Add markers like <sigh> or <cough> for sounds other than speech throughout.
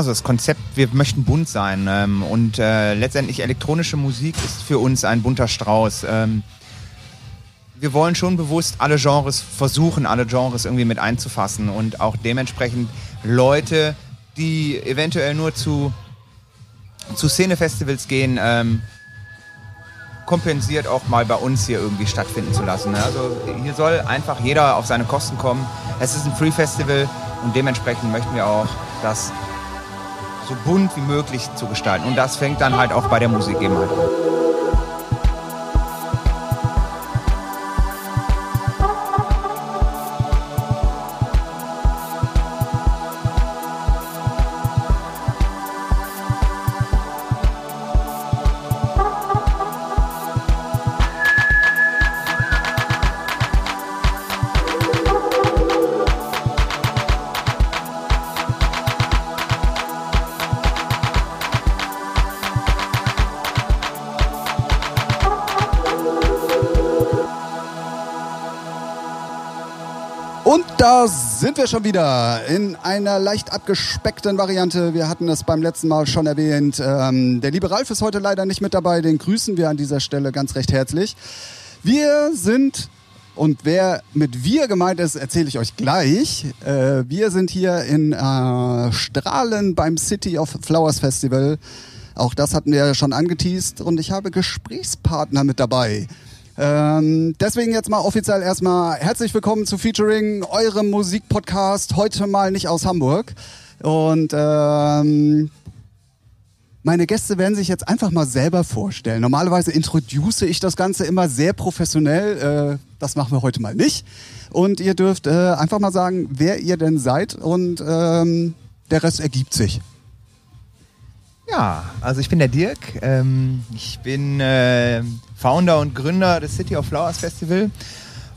Also das Konzept, wir möchten bunt sein ähm, und äh, letztendlich elektronische Musik ist für uns ein bunter Strauß. Ähm, wir wollen schon bewusst alle Genres versuchen, alle Genres irgendwie mit einzufassen und auch dementsprechend Leute, die eventuell nur zu, zu Szenefestivals gehen, ähm, kompensiert auch mal bei uns hier irgendwie stattfinden zu lassen. Ne? Also hier soll einfach jeder auf seine Kosten kommen. Es ist ein Free Festival und dementsprechend möchten wir auch das so bunt wie möglich zu gestalten. Und das fängt dann halt auch bei der Musik eben halt an. Wir schon wieder in einer leicht abgespeckten Variante. Wir hatten es beim letzten Mal schon erwähnt. Ähm, der liebe Ralf ist heute leider nicht mit dabei. Den grüßen wir an dieser Stelle ganz recht herzlich. Wir sind, und wer mit wir gemeint ist, erzähle ich euch gleich. Äh, wir sind hier in äh, Strahlen beim City of Flowers Festival. Auch das hatten wir ja schon angeteased. Und ich habe Gesprächspartner mit dabei. Ähm, deswegen jetzt mal offiziell erstmal herzlich willkommen zu Featuring, eurem Musikpodcast, heute mal nicht aus Hamburg. Und ähm, meine Gäste werden sich jetzt einfach mal selber vorstellen. Normalerweise introduce ich das Ganze immer sehr professionell. Äh, das machen wir heute mal nicht. Und ihr dürft äh, einfach mal sagen, wer ihr denn seid und ähm, der Rest ergibt sich. Ja, also ich bin der Dirk. Ähm, ich bin äh, Founder und Gründer des City of Flowers Festival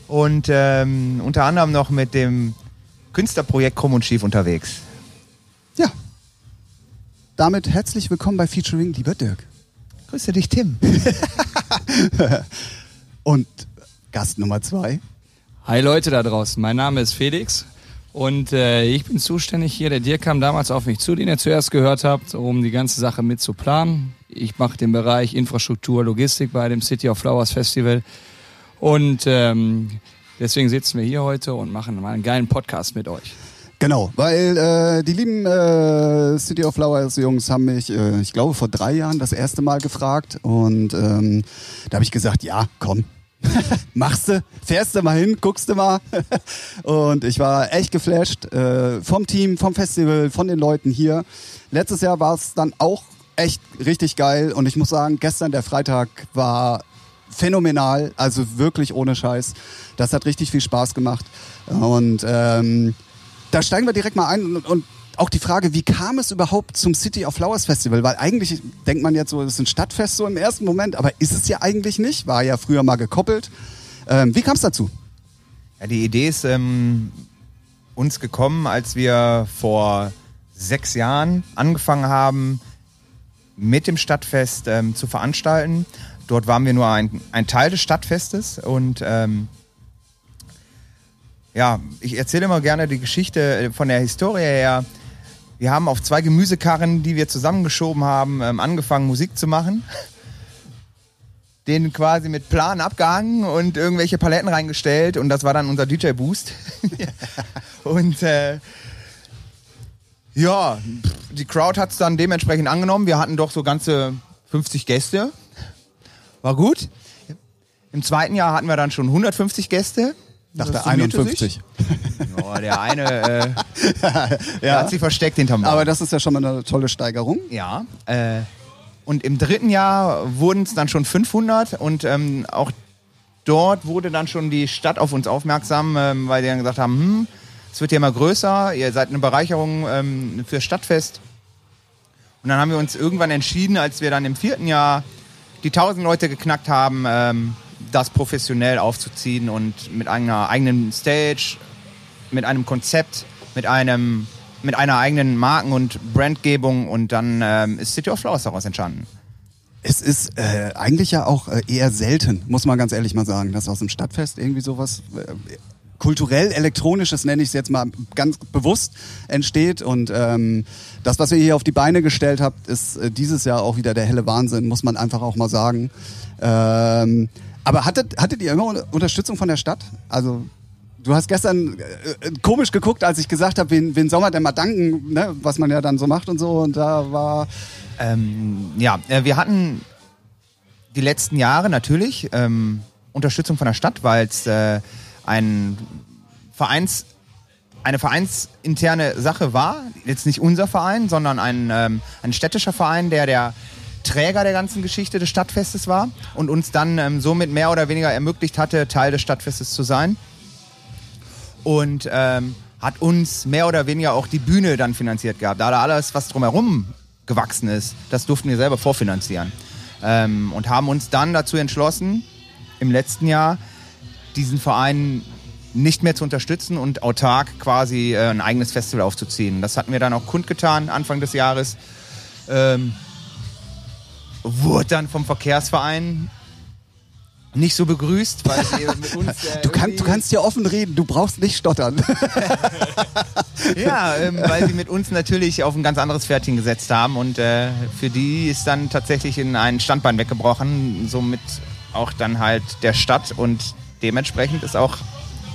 und ähm, unter anderem noch mit dem Künstlerprojekt Krumm und Schief unterwegs. Ja. Damit herzlich willkommen bei Featuring, lieber Dirk. Grüße dich, Tim. <laughs> und Gast Nummer zwei. Hi Leute da draußen, mein Name ist Felix und äh, ich bin zuständig hier. Der Dirk kam damals auf mich zu, den ihr zuerst gehört habt, um die ganze Sache mit zu planen. Ich mache den Bereich Infrastruktur, Logistik bei dem City of Flowers Festival und ähm, deswegen sitzen wir hier heute und machen mal einen geilen Podcast mit euch. Genau, weil äh, die lieben äh, City of Flowers Jungs haben mich, äh, ich glaube, vor drei Jahren das erste Mal gefragt und ähm, da habe ich gesagt, ja, komm, <laughs> machst du, fährst du mal hin, guckst du mal. <laughs> und ich war echt geflasht äh, vom Team, vom Festival, von den Leuten hier. Letztes Jahr war es dann auch echt richtig geil und ich muss sagen, gestern der Freitag war phänomenal, also wirklich ohne Scheiß. Das hat richtig viel Spaß gemacht und ähm, da steigen wir direkt mal ein und, und auch die Frage, wie kam es überhaupt zum City of Flowers Festival? Weil eigentlich denkt man jetzt so, es ist ein Stadtfest so im ersten Moment, aber ist es ja eigentlich nicht. War ja früher mal gekoppelt. Ähm, wie kam es dazu? Ja, die Idee ist ähm, uns gekommen, als wir vor sechs Jahren angefangen haben, mit dem Stadtfest ähm, zu veranstalten. Dort waren wir nur ein, ein Teil des Stadtfestes und ähm, ja, ich erzähle immer gerne die Geschichte von der Historie her. Wir haben auf zwei Gemüsekarren, die wir zusammengeschoben haben, ähm, angefangen Musik zu machen. Den quasi mit Plan abgehangen und irgendwelche Paletten reingestellt und das war dann unser DJ Boost. <laughs> und äh, ja, die Crowd hat es dann dementsprechend angenommen. Wir hatten doch so ganze 50 Gäste. War gut. Im zweiten Jahr hatten wir dann schon 150 Gäste. Dachte 51. <laughs> Oh, der eine äh, <laughs> der hat sich versteckt hinterm Baum. Aber das ist ja schon mal eine tolle Steigerung. Ja. Äh, und im dritten Jahr wurden es dann schon 500 und ähm, auch dort wurde dann schon die Stadt auf uns aufmerksam, ähm, weil die dann gesagt haben, hm, es wird ja immer größer, ihr seid eine Bereicherung ähm, für Stadtfest. Und dann haben wir uns irgendwann entschieden, als wir dann im vierten Jahr die 1000 Leute geknackt haben, ähm, das professionell aufzuziehen und mit einer eigenen Stage, mit einem Konzept, mit einem mit einer eigenen Marken- und Brandgebung und dann ähm, ist City of Flowers daraus entstanden. Es ist äh, eigentlich ja auch äh, eher selten, muss man ganz ehrlich mal sagen, dass aus dem Stadtfest irgendwie sowas äh, kulturell elektronisches, nenne ich es jetzt mal ganz bewusst, entsteht. Und ähm, das, was ihr hier auf die Beine gestellt habt, ist äh, dieses Jahr auch wieder der helle Wahnsinn, muss man einfach auch mal sagen. Ähm, aber hattet, hattet ihr immer Unterstützung von der Stadt? Also Du hast gestern äh, komisch geguckt, als ich gesagt habe, wen, wen soll man denn mal danken, ne? was man ja dann so macht und so. Und da war. Ähm, ja, äh, wir hatten die letzten Jahre natürlich ähm, Unterstützung von der Stadt, weil es äh, ein Vereins, eine vereinsinterne Sache war. Jetzt nicht unser Verein, sondern ein, ähm, ein städtischer Verein, der der Träger der ganzen Geschichte des Stadtfestes war und uns dann ähm, somit mehr oder weniger ermöglicht hatte, Teil des Stadtfestes zu sein und ähm, hat uns mehr oder weniger auch die Bühne dann finanziert gehabt. Da alles, was drumherum gewachsen ist, das durften wir selber vorfinanzieren. Ähm, und haben uns dann dazu entschlossen, im letzten Jahr diesen Verein nicht mehr zu unterstützen und autark quasi äh, ein eigenes Festival aufzuziehen. Das hatten wir dann auch kundgetan Anfang des Jahres. Ähm, wurde dann vom Verkehrsverein nicht so begrüßt, weil sie <laughs> mit uns. Äh, du, kann, du kannst ja offen reden, du brauchst nicht stottern. <laughs> ja, ähm, weil sie mit uns natürlich auf ein ganz anderes Pferdchen gesetzt haben und äh, für die ist dann tatsächlich in ein Standbein weggebrochen, somit auch dann halt der Stadt und dementsprechend ist auch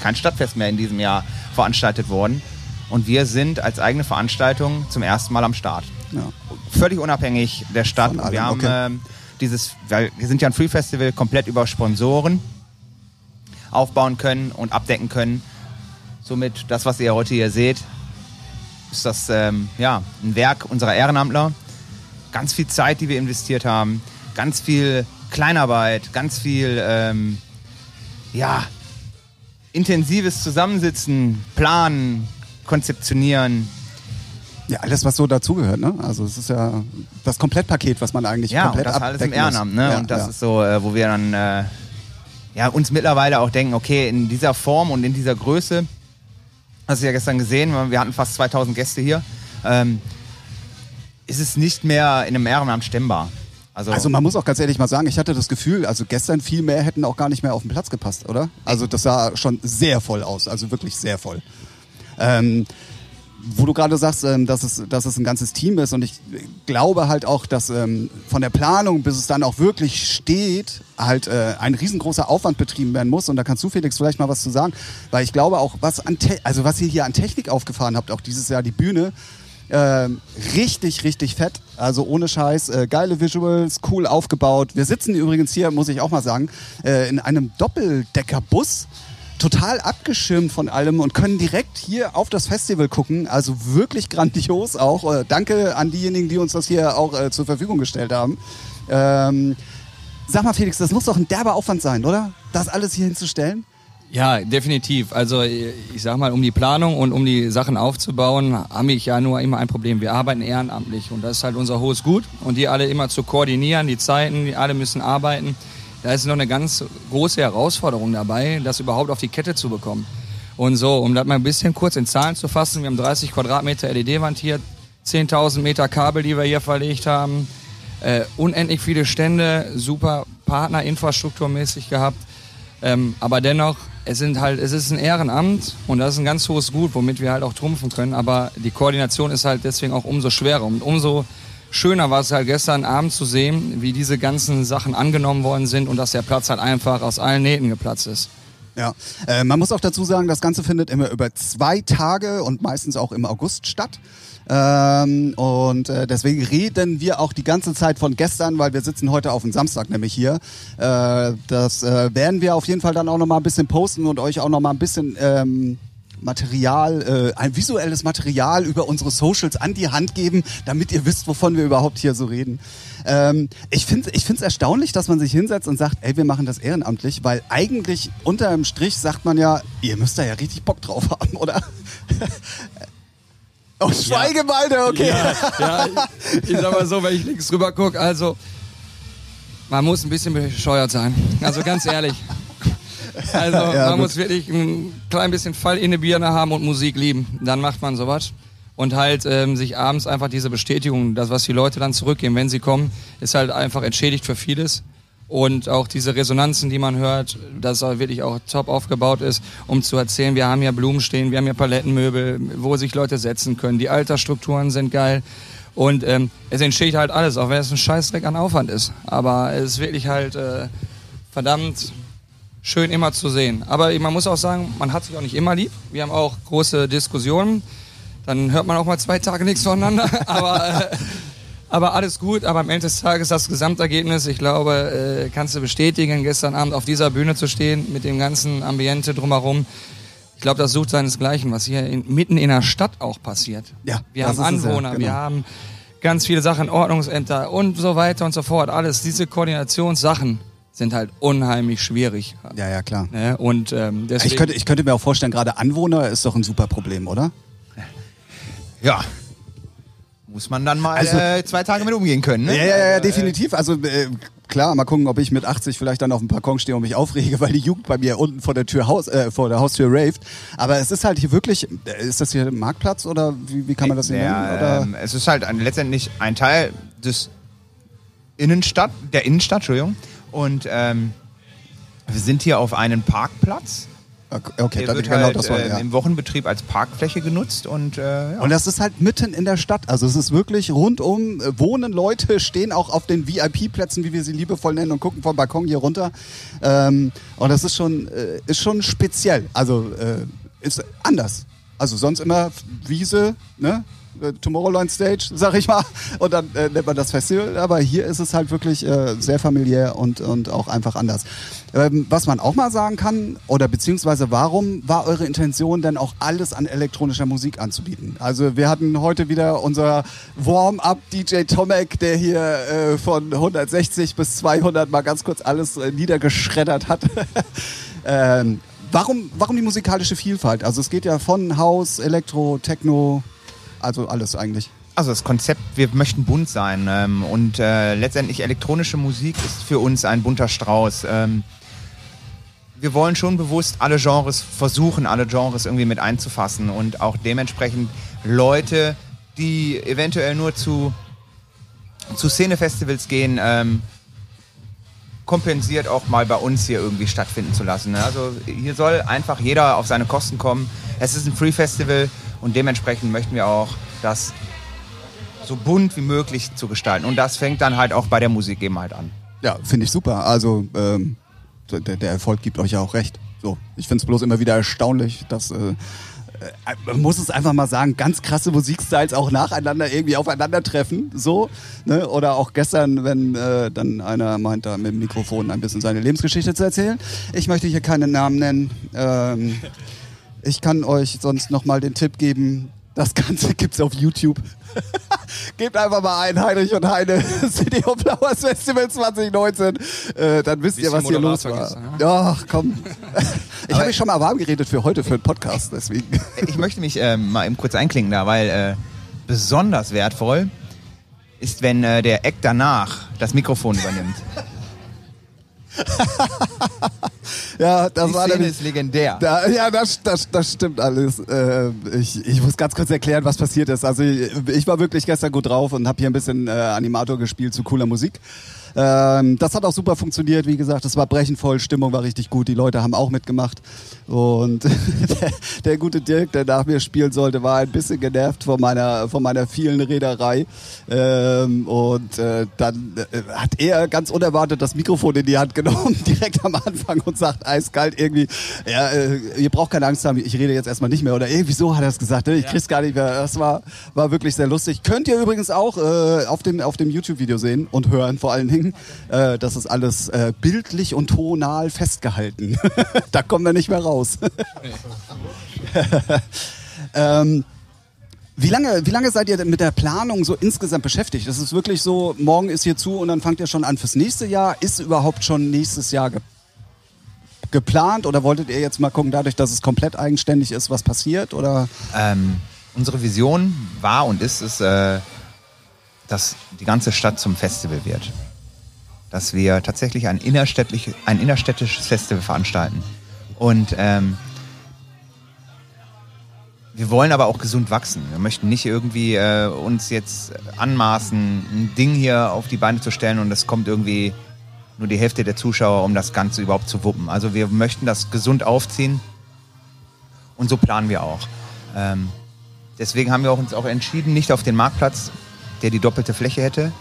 kein Stadtfest mehr in diesem Jahr veranstaltet worden. Und wir sind als eigene Veranstaltung zum ersten Mal am Start. Ja. Völlig unabhängig der Stadt. Wir haben okay. ähm, dieses, weil wir sind ja ein Free Festival, komplett über Sponsoren aufbauen können und abdecken können. Somit das, was ihr heute hier seht, ist das ähm, ja, ein Werk unserer Ehrenamtler. Ganz viel Zeit, die wir investiert haben, ganz viel Kleinarbeit, ganz viel ähm, ja, intensives Zusammensitzen, Planen, Konzeptionieren, ja, alles, was so dazugehört, ne? Also es ist ja das Komplettpaket, was man eigentlich ja, komplett und das alles im Ehrenamt, ne? Ja, und das ja. ist so, äh, wo wir dann äh, ja, uns mittlerweile auch denken, okay, in dieser Form und in dieser Größe, hast du ja gestern gesehen, wir hatten fast 2000 Gäste hier, ähm, ist es nicht mehr in einem Ehrenamt stemmbar. Also, also, man muss auch ganz ehrlich mal sagen, ich hatte das Gefühl, also gestern viel mehr hätten auch gar nicht mehr auf den Platz gepasst, oder? Also das sah schon sehr voll aus, also wirklich sehr voll. Ähm, wo du gerade sagst, ähm, dass, es, dass es ein ganzes Team ist und ich glaube halt auch, dass ähm, von der Planung bis es dann auch wirklich steht, halt äh, ein riesengroßer Aufwand betrieben werden muss und da kannst du Felix vielleicht mal was zu sagen, weil ich glaube auch, was an also was ihr hier an Technik aufgefahren habt, auch dieses Jahr die Bühne, äh, richtig, richtig fett. Also ohne Scheiß, äh, geile Visuals, cool aufgebaut. Wir sitzen übrigens hier, muss ich auch mal sagen, äh, in einem Doppeldeckerbus total abgeschirmt von allem und können direkt hier auf das Festival gucken. Also wirklich grandios auch. Äh, danke an diejenigen, die uns das hier auch äh, zur Verfügung gestellt haben. Ähm, sag mal, Felix, das muss doch ein derber Aufwand sein, oder? Das alles hier hinzustellen? Ja, definitiv. Also ich sag mal, um die Planung und um die Sachen aufzubauen, habe ich ja nur immer ein Problem. Wir arbeiten ehrenamtlich und das ist halt unser hohes Gut. Und die alle immer zu koordinieren, die Zeiten, die alle müssen arbeiten da ist noch eine ganz große Herausforderung dabei, das überhaupt auf die Kette zu bekommen. Und so, um das mal ein bisschen kurz in Zahlen zu fassen, wir haben 30 Quadratmeter LED-Wand hier, 10.000 Meter Kabel, die wir hier verlegt haben, äh, unendlich viele Stände, super Partner infrastrukturmäßig gehabt. Ähm, aber dennoch, es sind halt, es ist ein Ehrenamt und das ist ein ganz hohes Gut, womit wir halt auch trumpfen können. Aber die Koordination ist halt deswegen auch umso schwerer und umso schöner war es halt gestern Abend zu sehen, wie diese ganzen Sachen angenommen worden sind und dass der Platz halt einfach aus allen Nähten geplatzt ist. Ja, äh, man muss auch dazu sagen, das Ganze findet immer über zwei Tage und meistens auch im August statt. Ähm, und äh, deswegen reden wir auch die ganze Zeit von gestern, weil wir sitzen heute auf dem Samstag nämlich hier. Äh, das äh, werden wir auf jeden Fall dann auch nochmal ein bisschen posten und euch auch nochmal ein bisschen ähm, Material, äh, ein visuelles Material über unsere Socials an die Hand geben, damit ihr wisst, wovon wir überhaupt hier so reden. Ähm, ich finde es ich erstaunlich, dass man sich hinsetzt und sagt, ey, wir machen das ehrenamtlich, weil eigentlich unter dem Strich sagt man ja, ihr müsst da ja richtig Bock drauf haben, oder? <laughs> oh, Schweigebalde, okay. Ja, ja, ich, ich sag mal so, wenn ich links rüber gucke, also man muss ein bisschen bescheuert sein. Also ganz ehrlich. Also ja, man gut. muss wirklich ein klein bisschen Fall in die Birne haben und Musik lieben. Dann macht man sowas. Und halt ähm, sich abends einfach diese Bestätigung, das, was die Leute dann zurückgeben, wenn sie kommen, ist halt einfach entschädigt für vieles. und auch diese Resonanzen, die man hört, dass es wirklich auch top aufgebaut ist, um zu erzählen, wir haben ja Blumen stehen, wir haben ja Palettenmöbel, wo sich Leute setzen können, die Altersstrukturen sind geil und ähm, es entsteht halt alles, auch wenn es ein Scheißdreck an Aufwand ist, aber es ist wirklich halt äh, verdammt schön immer zu sehen. Aber man muss auch sagen, man hat sich auch nicht immer lieb. Wir haben auch große Diskussionen. Dann hört man auch mal zwei Tage nichts voneinander. <laughs> aber, äh, aber alles gut. Aber am Ende des Tages das Gesamtergebnis, ich glaube, äh, kannst du bestätigen, gestern Abend auf dieser Bühne zu stehen mit dem ganzen Ambiente drumherum. Ich glaube, das sucht seinesgleichen, was hier in, mitten in der Stadt auch passiert. Ja, wir das haben es ja, Anwohner, genau. wir haben ganz viele Sachen, Ordnungsämter und so weiter und so fort. Alles diese Koordinationssachen sind halt unheimlich schwierig. Ja, ja, klar. Ne? Und ähm, deswegen, Ich könnte, ich könnte mir auch vorstellen, gerade Anwohner ist doch ein super Problem, oder? Ja. Muss man dann mal Also- äh, zwei Tage mit umgehen können, ne? Ja, ja, ja, definitiv. Also äh, klar, mal gucken, ob ich mit 80 vielleicht dann auf dem Balkon stehe und mich aufrege, weil die Jugend bei mir unten vor der Tür Haus, äh, vor der Haustür raved. Aber es ist halt hier wirklich, äh, ist das hier ein Marktplatz oder wie, wie kann man das hier nennen? Ja, Oder? ähm, es ist halt ein, letztendlich ein Teil des Innenstadt, der Innenstadt, Entschuldigung. Und ähm, wir sind hier auf einem Parkplatz. Okay, Der dann, wird genau halt das war, äh, ja. im Wochenbetrieb als Parkfläche genutzt und äh, ja. Und das ist halt mitten in der Stadt. Also es ist wirklich rundum äh, wohnen Leute, stehen auch auf den VIP-Plätzen, wie wir sie liebevoll nennen, und gucken vom Balkon hier runter. Ähm, und das ist schon, äh, ist schon speziell. Also äh, ist anders. Also sonst immer Wiese, ne? Äh, Tomorrowland Stage, sag ich mal. Und dann äh, nennt man das Festival. Aber hier ist es halt wirklich äh, sehr familiär und, und auch einfach anders. Ähm, was man auch mal sagen kann, oder beziehungsweise warum war eure Intention denn auch alles an elektronischer Musik anzubieten? Also wir hatten heute wieder unser Warm-up DJ Tomek, der hier äh, von 160 bis 200 mal ganz kurz alles äh, niedergeschreddert hat. <laughs> ähm, warum, warum die musikalische Vielfalt? Also es geht ja von House, Elektro, Techno, also alles eigentlich. Also das Konzept, wir möchten bunt sein ähm, und äh, letztendlich elektronische Musik ist für uns ein bunter Strauß. Ähm, wir wollen schon bewusst alle Genres versuchen, alle Genres irgendwie mit einzufassen und auch dementsprechend Leute, die eventuell nur zu, zu Szenefestivals gehen, ähm, kompensiert auch mal bei uns hier irgendwie stattfinden zu lassen. ne? Also hier soll einfach jeder auf seine Kosten kommen. Es ist ein Free Festival und dementsprechend möchten wir auch das so bunt wie möglich zu gestalten. Und das fängt dann halt auch bei der Musik eben halt an. Ja, finde ich super. Also ähm, der, der Erfolg gibt euch ja auch recht. So, ich finde es bloß immer wieder erstaunlich, dass äh, äh, man muss es einfach mal sagen, ganz krasse Musikstyles auch nacheinander irgendwie aufeinandertreffen, so, ne? Oder auch gestern, wenn äh, dann einer meint, da mit dem Mikrofon ein bisschen seine Lebensgeschichte zu erzählen. Ich möchte hier keinen Namen nennen. Ähm, ich kann euch sonst noch mal den Tipp geben. Das Ganze <laughs> gibt's auf YouTube. <laughs> Gebt einfach mal ein Heinrich und Heine <laughs> City of Flowers Festival 2019. Äh, dann wisst ihr, was hier los war. Ja, komm. Ich habe mich schon mal warm geredet für heute, für einen Podcast, deswegen. Ich möchte mich äh, mal eben kurz einklinken da, weil äh, besonders wertvoll ist, wenn äh, der Eck danach das Mikrofon übernimmt. Ja, das Die war Szene ist legendär. Da, ja, das, das, das stimmt alles. Äh, ich, ich muss ganz kurz erklären, was passiert ist. Also ich, ich war wirklich gestern gut drauf und habe hier ein bisschen äh, Animator gespielt zu cooler Musik. Ähm, das hat auch super funktioniert. Wie gesagt, es war brechend voll, Stimmung war richtig gut. Die Leute haben auch mitgemacht. Und <laughs> der, der gute Dirk, der nach mir spielen sollte, war ein bisschen genervt von meiner, von meiner vielen Rederei. Ähm, und äh, dann äh, hat er ganz unerwartet das Mikrofon in die Hand genommen, <laughs> direkt am Anfang und sagt eiskalt irgendwie, ja, äh, ihr braucht keine Angst haben, ich rede jetzt erstmal nicht mehr. Oder irgendwie so hat er es gesagt. Ne? Ich krieg's gar nicht mehr. Das war, war wirklich sehr lustig. Könnt ihr übrigens auch äh, auf dem, auf dem YouTube-Video sehen und hören vor allen Dingen. Äh, das ist alles äh, bildlich und tonal festgehalten. <laughs> da kommen wir nicht mehr raus. <laughs> ähm, wie lange, wie lange seid ihr denn mit der Planung so insgesamt beschäftigt? Das ist wirklich so, morgen ist hier zu und dann fangt ihr schon an fürs nächste Jahr. Ist überhaupt schon nächstes Jahr ge geplant oder wolltet ihr jetzt mal gucken, dadurch, dass es komplett eigenständig ist, was passiert? Oder Ähm, unsere Vision war und ist es, äh, dass die ganze Stadt zum Festival wird. Dass wir tatsächlich ein, innerstädtlich, ein innerstädtisches Festival veranstalten. Und ähm, wir wollen aber auch gesund wachsen. Wir möchten nicht irgendwie äh, uns jetzt anmaßen, ein Ding hier auf die Beine zu stellen und das kommt irgendwie nur die Hälfte der Zuschauer, um das Ganze überhaupt zu wuppen. Also wir möchten das gesund aufziehen und so planen wir auch. Ähm, deswegen haben wir uns auch entschieden, nicht auf den Marktplatz, der die doppelte Fläche hätte,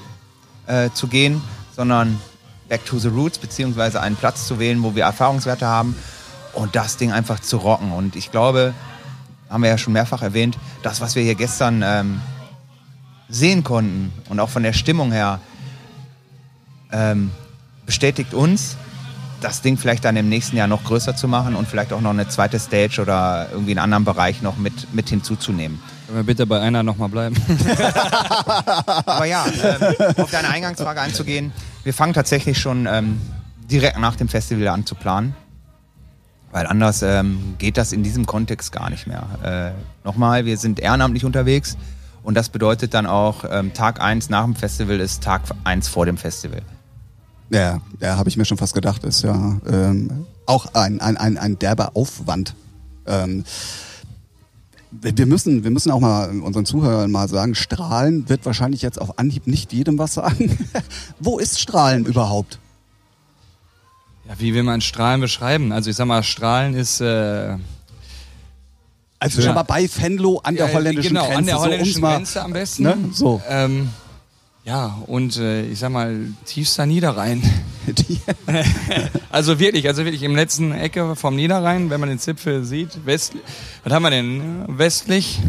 äh, zu gehen, sondern back to the roots, beziehungsweise einen Platz zu wählen, wo wir Erfahrungswerte haben und das Ding einfach zu rocken. Und ich glaube, haben wir ja schon mehrfach erwähnt, das, was wir hier gestern ähm, sehen konnten und auch von der Stimmung her, ähm, bestätigt uns, das Ding vielleicht dann im nächsten Jahr noch größer zu machen und vielleicht auch noch eine zweite Stage oder irgendwie einen anderen Bereich noch mit, mit hinzuzunehmen. Können wir bitte bei einer nochmal bleiben? <laughs> Aber ja, ähm, auf deine Eingangsfrage einzugehen, wir fangen tatsächlich schon ähm, direkt nach dem Festival an zu planen. Weil anders ähm, geht das in diesem Kontext gar nicht mehr. Äh, nochmal, wir sind ehrenamtlich unterwegs und das bedeutet dann auch, ähm, Tag 1 nach dem Festival ist Tag 1 vor dem Festival. Ja, ja, habe ich mir schon fast gedacht, ist ja ähm, auch ein, ein, ein, ein derber Aufwand. Ähm, wir müssen, wir müssen auch mal unseren Zuhörern mal sagen, Strahlen wird wahrscheinlich jetzt auf Anhieb nicht jedem was sagen. <laughs> Wo ist Strahlen überhaupt? Ja, wie will man Strahlen beschreiben? Also ich sag mal, Strahlen ist äh, Also schon mal bei Venlo an der ja, holländischen genau, Grenze. an der so, holländischen mal- Grenze am besten. Ne? So. Ähm, ja, und äh, ich sag mal, tiefster Niederrhein. Die, <laughs> Also wirklich, also wirklich im letzten Ecke vom Niederrhein, wenn man den Zipfel sieht, westlich, was haben wir denn? Westlich,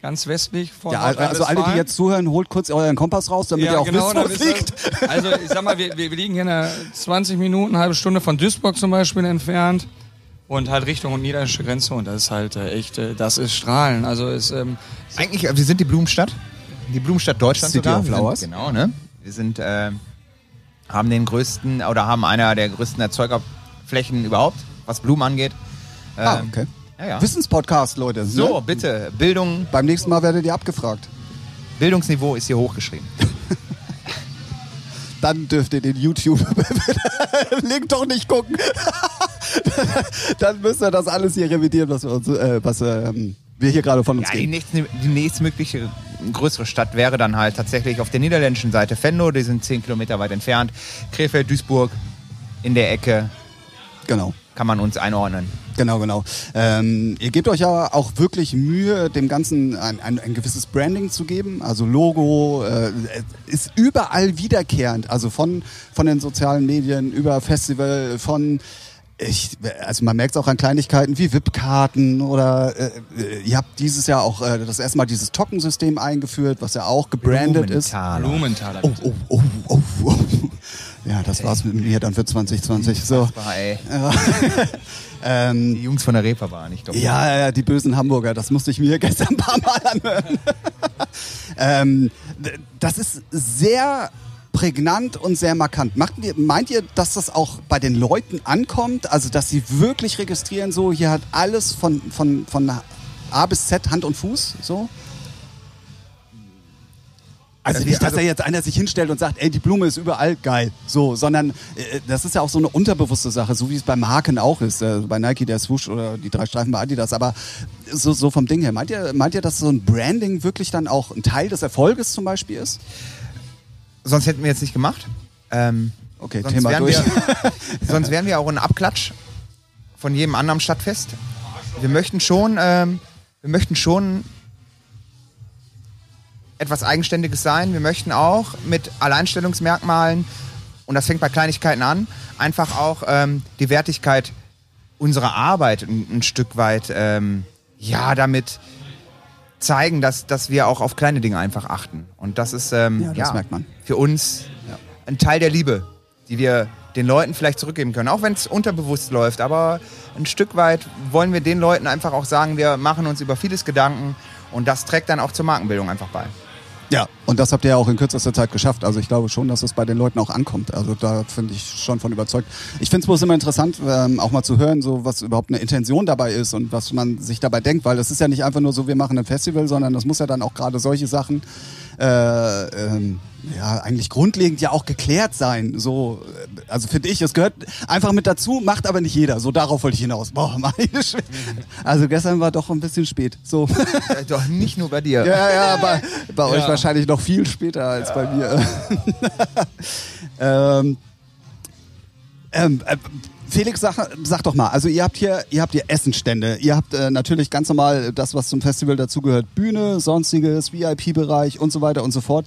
ganz westlich von ja, also alle, die jetzt zuhören, holt kurz euren Kompass raus, damit ihr auch wisst, wo es liegt. Also ich sag mal, wir, wir liegen hier eine 20 Minuten, eine halbe Stunde von Duisburg zum Beispiel entfernt und halt Richtung niederländische Grenze und das ist halt äh, echt, äh, das ist Strahlen. Also ist, ähm, Eigentlich, äh, wir sind die Blumenstadt. Die Blumenstadt Deutschland City sogar. Flowers. Sind, genau, ne? Wir sind, äh, haben den größten oder haben einer der größten Erzeugerflächen überhaupt, was Blumen angeht. Ah, Ähm, okay. Ja, ja. Wissenspodcast, Leute. So, Ne? bitte, Bildung, Beim nächsten Mal werdet ihr abgefragt. Bildungsniveau ist hier hochgeschrieben. <laughs> Dann dürft ihr den YouTube-Link <laughs> doch nicht gucken. <laughs> Dann müsst ihr das alles hier revidieren, was wir, uns, äh, was, ähm, wir hier gerade von uns Ja, die, geben. nächste, die nächstmögliche größere Stadt wäre dann halt tatsächlich auf der niederländischen Seite Venlo, die sind 10 Kilometer weit entfernt. Krefeld, Duisburg, in der Ecke Genau. kann man uns einordnen. Genau, genau. Ähm, ihr gebt euch ja auch wirklich Mühe, dem Ganzen ein, ein, ein gewisses Branding zu geben. Also Logo äh, ist überall wiederkehrend. Also von, von den sozialen Medien über Festival, von ich, also man merkt es auch an Kleinigkeiten wie VIP-Karten oder äh, ihr habt dieses Jahr auch äh, das erste Mal dieses Tockensystem eingeführt, was ja auch gebrandet ist. Blumenthaler. Blumenthaler. Oh, oh, oh, oh, oh. Ja, das war's mit mir dann für 2020. So. War, ey. <laughs> Ähm, Die Jungs von der Reeperbahn, ich glaube. Ja, ja, ja, die bösen Hamburger, das musste ich mir <laughs> gestern ein paar Mal anhören. <laughs> ähm, das ist sehr prägnant und sehr markant. Macht meint ihr, dass das auch bei den Leuten ankommt? Also, dass sie wirklich registrieren, so, hier hat alles von, von, von A bis Z Hand und Fuß, so? Also Also nicht, dass also- da jetzt einer sich hinstellt und sagt, ey, die Blume ist überall geil. So, sondern äh, das ist ja auch so eine unterbewusste Sache, so wie es bei Marken auch ist. Äh, bei Nike der Swoosh oder die drei Streifen bei Adidas. Aber so, so vom Ding her, meint ihr, meint ihr, dass so ein Branding wirklich dann auch ein Teil des Erfolges zum Beispiel ist? Sonst hätten wir jetzt nicht gemacht. Ähm, Okay, sonst, Thema wären durch. wir, <laughs> sonst wären wir auch ein Abklatsch von jedem anderen Stadtfest. Wir möchten schon, ähm, wir möchten schon etwas Eigenständiges sein. Wir möchten auch mit Alleinstellungsmerkmalen, und das fängt bei Kleinigkeiten an, einfach auch ähm, die Wertigkeit unserer Arbeit ein, ein Stück weit, ähm, ja, damit zeigen, dass, dass wir auch auf kleine Dinge einfach achten. Und das ist ähm, Ja, das merkt man. für uns ein Teil der Liebe, die wir den Leuten vielleicht zurückgeben können. Auch wenn es unterbewusst läuft, aber ein Stück weit wollen wir den Leuten einfach auch sagen, wir machen uns über vieles Gedanken und das trägt dann auch zur Markenbildung einfach bei. Ja, und das habt ihr ja auch in kürzester Zeit geschafft. Also ich glaube schon, dass es bei den Leuten auch ankommt. Also da finde ich schon von überzeugt. Ich finde es bloß immer interessant, ähm, auch mal zu hören, so was überhaupt eine Intention dabei ist und was man sich dabei denkt, weil das ist ja nicht einfach nur so, wir machen ein Festival, sondern das muss ja dann auch gerade solche Sachen äh, ähm, ja eigentlich grundlegend ja auch geklärt sein. So, also finde ich, es gehört einfach mit dazu, macht aber nicht jeder. So darauf wollte ich hinaus. Boah, meine <laughs> Schwede. Also gestern war doch ein bisschen spät. So. Äh, Doch nicht nur bei dir. Ja, ja, <laughs> bei, bei euch Ja. wahrscheinlich noch viel später als bei mir. <laughs> ähm, Ähm, äh, Felix, sag, sag doch mal, also ihr habt hier, ihr habt hier Essenstände, ihr habt äh, natürlich ganz normal das, was zum Festival dazugehört, Bühne, sonstiges, VIP-Bereich und so weiter und so fort.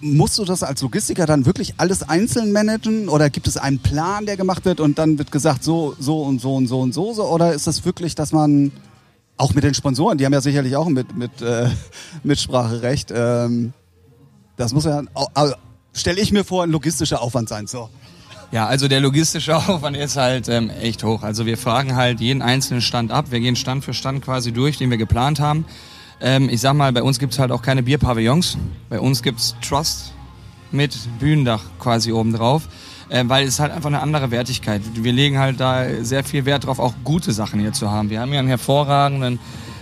Musst du das als Logistiker dann wirklich alles einzeln managen oder gibt es einen Plan, der gemacht wird und dann wird gesagt, so, so und so und so und so, so oder ist das wirklich, dass man auch mit den Sponsoren, die haben ja sicherlich auch mit, mit äh, <laughs> Mitspracherecht, ähm, das muss ja, stelle ich mir vor, ein logistischer Aufwand sein, so. Ja, also der logistische <laughs> Aufwand ist halt ähm, echt hoch. Also wir fragen halt jeden einzelnen Stand ab. Wir gehen Stand für Stand quasi durch, den wir geplant haben. Ähm, ich sag mal, bei uns gibt's halt auch keine Bierpavillons. Bei uns gibt's Trust mit Bühnendach quasi oben drauf. Äh, weil es halt einfach eine andere Wertigkeit. Wir legen halt da sehr viel Wert drauf, auch gute Sachen hier zu haben. Wir haben hier einen hervorragenden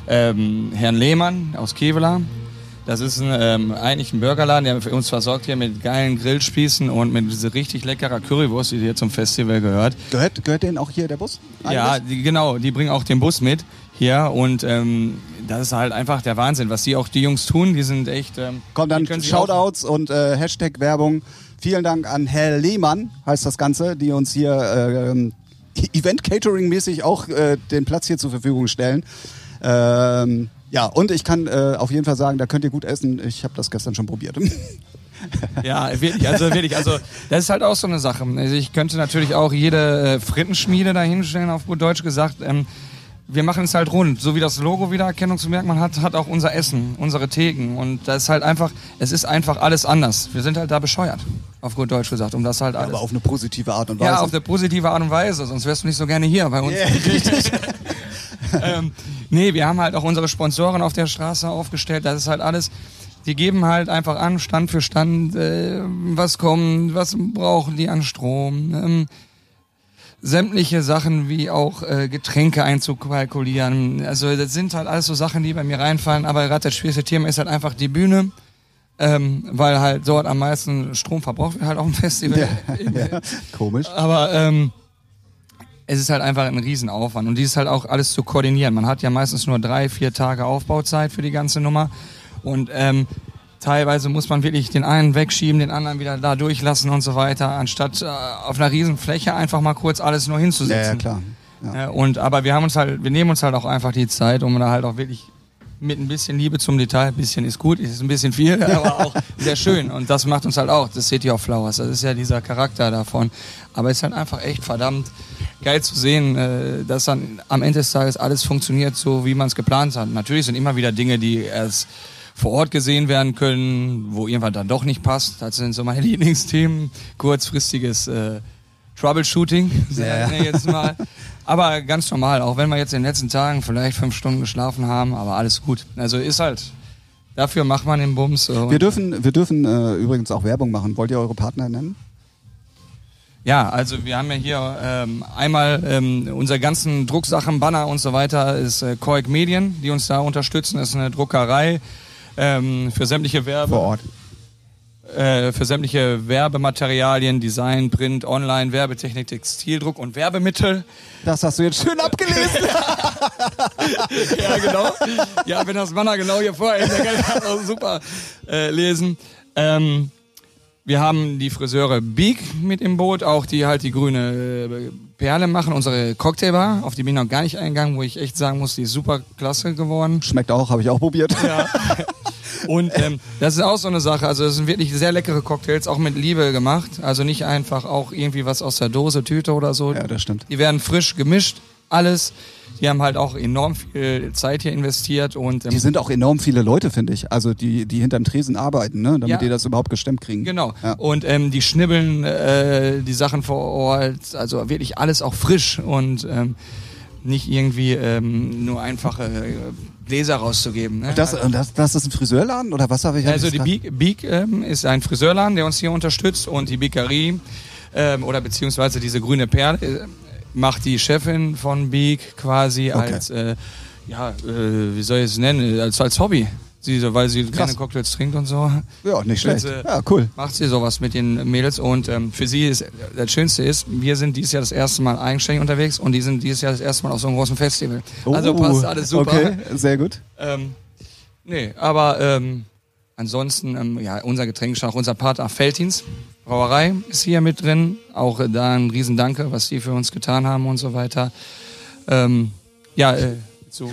ähm, Herrn Lehmann aus Kevela, das ist ein, ähm, eigentlich ein Burgerladen, der für uns versorgt hier mit geilen Grillspießen und mit diese richtig leckerer Currywurst, die hier zum Festival gehört. Gehört, gehört denen auch hier der Bus? Eigentlich? Ja, die, genau, die bringen auch den Bus mit hier und ähm, das ist halt einfach der Wahnsinn, was die auch die Jungs tun, die sind echt... Ähm, Komm, dann Shoutouts und äh, Hashtag-Werbung. Vielen Dank an Herr Lehmann, heißt das Ganze, die uns hier äh, Event-Catering-mäßig auch äh, den Platz hier zur Verfügung stellen. Ähm, ja, und ich kann äh, auf jeden Fall sagen, da könnt ihr gut essen. Ich habe das gestern schon probiert. <laughs> ja, wirklich, also wirklich, also das ist halt auch so eine Sache. Also ich könnte natürlich auch jede äh, Frittenschmiede da hinstellen, auf gut Deutsch gesagt. Ähm, wir machen es halt rund. So wie das Logo Wiedererkennungsmerkmal hat, hat auch unser Essen, unsere Theken. Und das ist halt einfach, es ist einfach alles anders. Wir sind halt da bescheuert, auf gut Deutsch gesagt, um das halt alles. aber auf eine positive Art und Weise. Ja, auf eine positive Art und Weise, sonst wärst du nicht so gerne hier bei uns. Yeah, <laughs> richtig. <laughs> ähm, nee, wir haben halt auch unsere Sponsoren auf der Straße aufgestellt. Das ist halt alles. Die geben halt einfach an, Stand für Stand, äh, was kommt, was brauchen die an Strom. Ähm, sämtliche Sachen wie auch äh, Getränke einzukalkulieren. Also das sind halt alles so Sachen, die bei mir reinfallen. Aber gerade das schwierigste Thema ist halt einfach die Bühne. Ähm, weil halt dort am meisten Strom verbraucht wird halt auf dem <laughs> Festival. Ja, <laughs> ja, komisch. Aber ähm, es ist halt einfach ein Riesenaufwand und dies halt auch alles zu koordinieren. Man hat ja meistens nur drei, vier Tage Aufbauzeit für die ganze Nummer und ähm, teilweise muss man wirklich den einen wegschieben, den anderen wieder da durchlassen und so weiter, anstatt äh, auf einer riesen Fläche einfach mal kurz alles nur hinzusetzen. Ja, ja klar. Ja. Äh, und aber wir haben uns halt, wir nehmen uns halt auch einfach die Zeit, um da halt auch wirklich mit ein bisschen Liebe zum Detail, ein bisschen ist gut, ist ein bisschen viel, <laughs> aber auch sehr schön. Und das macht uns halt auch, das seht ihr auf Flowers, das ist ja dieser Charakter davon. Aber es ist halt einfach echt verdammt geil zu sehen, äh, dass dann am Ende des Tages alles funktioniert, so wie man es geplant hat. Natürlich sind immer wieder Dinge, die erst vor Ort gesehen werden können, wo irgendwann dann doch nicht passt. Das sind so meine <laughs> Lieblingsthemen. Kurzfristiges äh, Troubleshooting, <laughs> ja, ja. jetzt mal. Aber ganz normal, auch wenn wir jetzt in den letzten Tagen vielleicht fünf Stunden geschlafen haben, aber alles gut. Also ist halt, dafür macht man den Bums. Wir dürfen, wir dürfen äh, übrigens auch Werbung machen. Wollt ihr eure Partner nennen? Ja, also wir haben ja hier ähm, einmal ähm, unsere ganzen Drucksachen, Banner und so weiter ist äh, Koik Medien, die uns da unterstützen. Das ist eine Druckerei ähm, für sämtliche Werbe. Vor Ort. Äh, für sämtliche Werbematerialien, Design, Print, Online, Werbetechnik, Textildruck und Werbemittel. Das hast du jetzt schön abgelesen. <laughs> ja, genau. Ja, wenn das Banner genau hier vorher ist, dann kann ich das auch super äh, lesen. Ähm, wir haben die Friseure Beak mit im Boot, auch die halt die grüne äh, Perle machen, unsere Cocktailbar, auf die bin ich noch gar nicht eingegangen, wo ich echt sagen muss, die ist super klasse geworden. Schmeckt auch, habe ich auch probiert. Ja. <laughs> Und ähm, das ist auch so eine Sache. Also es sind wirklich sehr leckere Cocktails, auch mit Liebe gemacht. Also nicht einfach auch irgendwie was aus der Dose, Tüte oder so. Ja, das stimmt. Die werden frisch gemischt, alles. Die haben halt auch enorm viel Zeit hier investiert und ähm, die sind auch enorm viele Leute, finde ich. Also die die hinterm Tresen arbeiten, ne, damit ja, die das überhaupt gestemmt kriegen. Genau. Ja. Und ähm, die schnibbeln äh, die Sachen vor Ort, also wirklich alles auch frisch und ähm, nicht irgendwie ähm, nur einfache äh, Gläser rauszugeben. Ne? Das, das, das ist ein Friseurladen oder was habe ich? Also die Beak, Beak ähm, ist ein Friseurladen, der uns hier unterstützt und die Bikerie ähm, oder beziehungsweise diese grüne Perle äh, macht die Chefin von Beak quasi okay. als äh, ja äh, wie soll ich es nennen als als Hobby. Sie so, weil sie Krass. keine Cocktails trinkt und so. Ja, nicht schlecht. Äh, ja, cool. Macht sie sowas mit den Mädels und ähm, für sie ist das Schönste ist, wir sind dieses Jahr das erste Mal eigenständig unterwegs und die sind dieses Jahr das erste Mal auf so einem großen Festival. Oh, also passt alles super. Okay, sehr gut. Ähm, nee, aber ähm, ansonsten, ähm, ja, unser Getränkeschach, unser Partner Feltins, Brauerei ist hier mit drin. Auch da ein Riesendanke, was die für uns getan haben und so weiter. Ähm, ja, äh, so.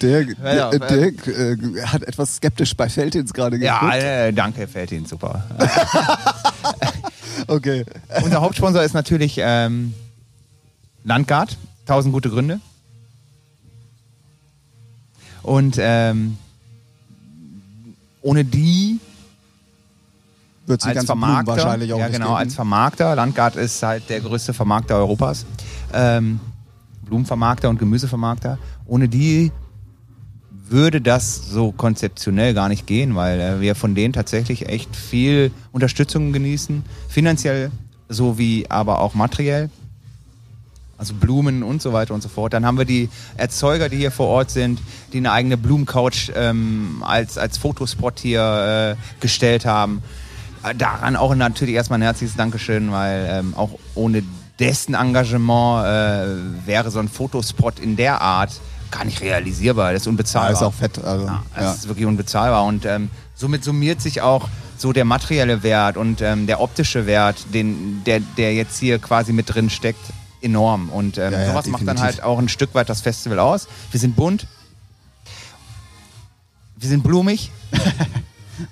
Dirk, Ja, Dirk, Dirk äh, hat etwas skeptisch bei Feldins gerade Ja, geguckt. äh, danke, Feltin, super. <laughs> Okay. Unser Hauptsponsor ist natürlich ähm, Landgard. Tausend gute Gründe. Und ähm, ohne die Wird sie als ganz Vermarkter, wahrscheinlich auch ja genau, geben. als Vermarkter. Landgard ist halt der größte Vermarkter Europas. Ähm, Blumenvermarkter und Gemüsevermarkter. Ohne die würde das so konzeptionell gar nicht gehen, weil äh, wir von denen tatsächlich echt viel Unterstützung genießen, finanziell sowie aber auch materiell. Also Blumen und so weiter und so fort. Dann haben wir die Erzeuger, die hier vor Ort sind, die eine eigene Blumencouch ähm, als, als Fotospot hier äh, gestellt haben. Äh, Daran auch natürlich erstmal ein herzliches Dankeschön, weil ähm, auch ohne dessen Engagement äh, wäre so ein Fotospot in der Art gar nicht realisierbar. Das ist ja, unbezahlbar. ist auch fett. Also, Ja, es ja. ist wirklich unbezahlbar und ähm, somit summiert sich auch so der materielle Wert und ähm, der optische Wert, den, der, der jetzt hier quasi mit drin steckt, enorm. Und ähm, Ja, ja, sowas macht dann definitiv. halt auch ein Stück weit das Festival aus. Wir sind bunt, wir sind blumig. <laughs>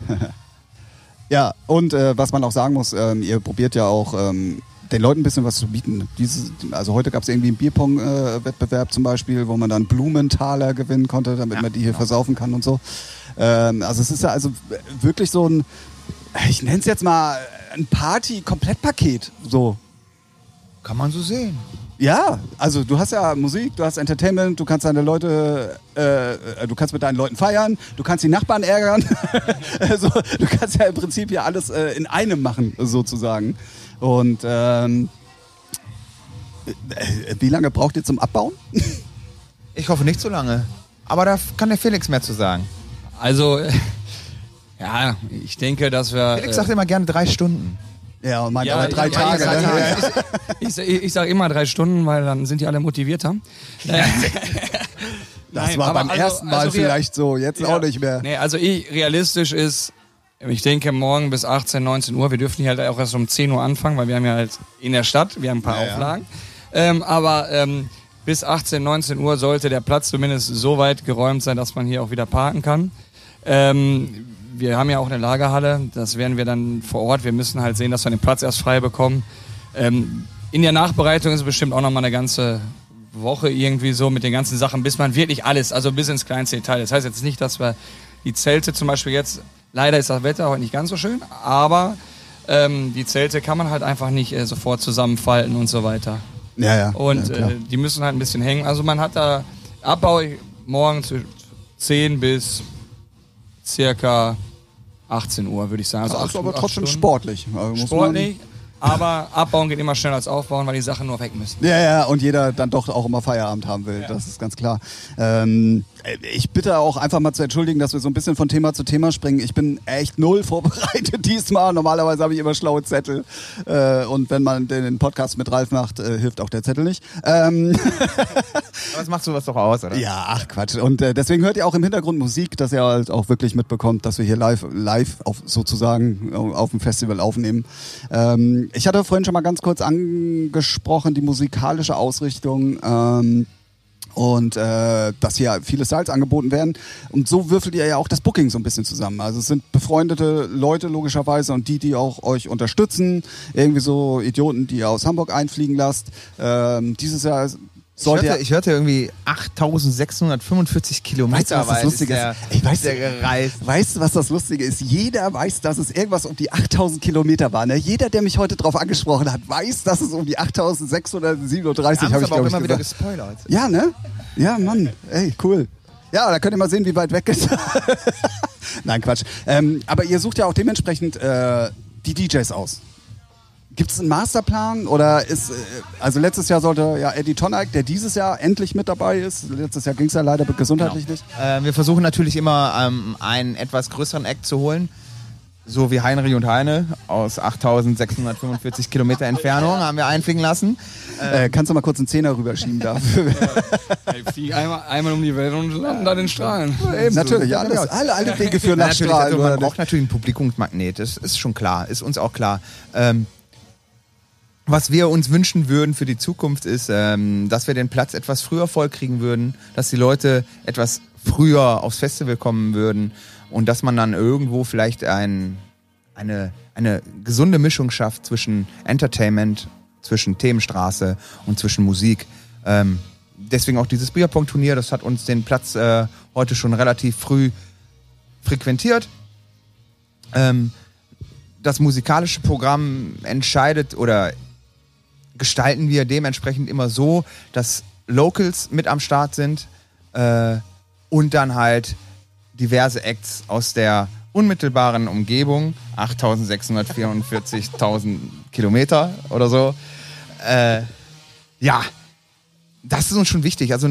Ja, und äh, was man auch sagen muss, ähm, ihr probiert ja auch ähm, den Leuten ein bisschen was zu bieten. Dieses, also heute gab es irgendwie einen Bierpong-Wettbewerb zum Beispiel, wo man dann Blumenthaler gewinnen konnte, damit Ja, man die hier genau. versaufen kann und so. Ähm, also es ist ja also wirklich so ein, ich nenne es jetzt mal ein Party-Komplettpaket. So. Kann man so sehen. Ja, also du hast ja Musik, du hast Entertainment, du kannst deine Leute, äh, äh, du kannst mit deinen Leuten feiern, du kannst die Nachbarn ärgern. <laughs> also, du kannst ja im Prinzip ja alles äh, in einem machen, sozusagen. Und ähm, äh, wie lange braucht ihr zum Abbauen? <laughs> Ich hoffe nicht so lange. Aber da kann der Felix mehr zu sagen. Also, äh, <laughs> ja, ich denke, dass wir. Felix äh, sagt immer gerne drei Stunden. Ja, und meint Ja, aber drei ich- Tage. ich- Ne? ich, ich, ich sage immer drei Stunden, weil dann sind die alle motivierter. <laughs> Das Nein, war beim also- ersten Mal also vielleicht so, jetzt auch nicht mehr. Nee, also ich, realistisch ist, ich denke morgen bis 18, 19 Uhr. Wir dürfen hier halt auch erst um 10 Uhr anfangen, weil wir haben ja halt in der Stadt, wir haben ein paar Ja, ja. Auflagen. Ähm, aber ähm, bis 18, 19 Uhr sollte der Platz zumindest so weit geräumt sein, dass man hier auch wieder parken kann. Ähm, wir haben ja auch eine Lagerhalle, das werden wir dann vor Ort. Wir müssen halt sehen, dass wir den Platz erst frei bekommen. Ähm, in der Nachbereitung ist bestimmt auch nochmal eine ganze Woche irgendwie so mit den ganzen Sachen, bis man wirklich alles, also bis ins kleinste Detail. Das heißt jetzt nicht, dass wir die Zelte zum Beispiel jetzt, leider ist das Wetter heute nicht ganz so schön, aber ähm, die Zelte kann man halt einfach nicht äh, sofort zusammenfalten und so weiter. Ja, ja. Und ja, äh, die müssen halt ein bisschen hängen. Also man hat da Abbau morgen zwischen 10 bis circa 18 Uhr, würde ich sagen. Also ist acht- aber trotzdem sportlich. Also Sportlich, aber abbauen geht immer schneller als aufbauen, weil die Sachen nur weg müssen. Ja, ja, und jeder dann doch auch immer Feierabend haben will, das ist ganz klar. Ähm, ich bitte auch einfach mal zu entschuldigen, dass wir so ein bisschen von Thema zu Thema springen. Ich bin echt null <laughs> vorbereitet diesmal. Normalerweise habe ich immer schlaue Zettel. Äh, und wenn man den Podcast mit Ralf macht, äh, hilft auch der Zettel nicht. Ähm, <laughs> Aber das macht sowas doch aus, oder? ja, ach Quatsch. Und äh, deswegen hört ihr auch im Hintergrund Musik, dass ihr halt auch wirklich mitbekommt, dass wir hier live, live auf, sozusagen auf dem Festival aufnehmen. Ähm, ich hatte vorhin schon mal ganz kurz angesprochen, die musikalische Ausrichtung. Ähm, und äh, dass hier viele Styles angeboten werden. Und so würfelt ihr ja auch das Booking so ein bisschen zusammen. Also es sind befreundete Leute logischerweise und die, die auch euch unterstützen. Irgendwie so Idioten, die ihr aus Hamburg einfliegen lasst. Ähm, dieses Jahr Ich sollte hörte, ja ich hörte irgendwie 8645 Kilometer. Weißt du, was das Lustige ist der, ist? Ich weiß, der gereist. Weißt du, was das Lustige ist? Jeder weiß, dass es irgendwas um die 8000 Kilometer war. Ne? Jeder, der mich heute drauf angesprochen hat, weiß, dass es um die 8637, Wir habe ich glaube ich immer wieder gesagt. gespoilert. Ja, ne? Ja, Mann. Ey, cool. Ja, da könnt ihr mal sehen, wie weit weg ist. <laughs> Nein, Quatsch. Ähm, aber ihr sucht ja auch dementsprechend äh, die DJs aus. Gibt es einen Masterplan oder ist, äh, also letztes Jahr sollte ja Eddie Tonak, der dieses Jahr endlich mit dabei ist, letztes Jahr ging es ja leider gesundheitlich nicht. Äh, wir versuchen natürlich immer ähm, einen etwas größeren Act zu holen. so wie Heinrich und Heine aus 8645 Kilometer Entfernung haben wir einfliegen lassen. Äh, kannst du mal kurz einen Zehner rüberschieben dafür? <laughs> Ich fliege einmal, einmal um die Welt und landen da den Strahlen. natürlich, ja, alles, alle, alle Wege führen nach natürlich, Strahlen. also man braucht natürlich einen Publikumsmagnet, das ist schon klar, ist uns auch klar. Ähm, was wir uns wünschen würden für die Zukunft ist, ähm, dass wir den Platz etwas früher vollkriegen würden, dass die Leute etwas früher aufs Festival kommen würden und dass man dann irgendwo vielleicht ein, eine, eine gesunde Mischung schafft zwischen Entertainment, zwischen Themenstraße und zwischen Musik. Ähm, deswegen auch dieses Bierpong-Turnier, das hat uns den Platz äh, heute schon relativ früh frequentiert. Ähm, das musikalische Programm entscheidet oder gestalten wir dementsprechend immer so, dass Locals mit am Start sind äh, und dann halt diverse Acts aus der unmittelbaren Umgebung, 8644.000 Kilometer oder so. Äh, ja, das ist uns schon wichtig. Also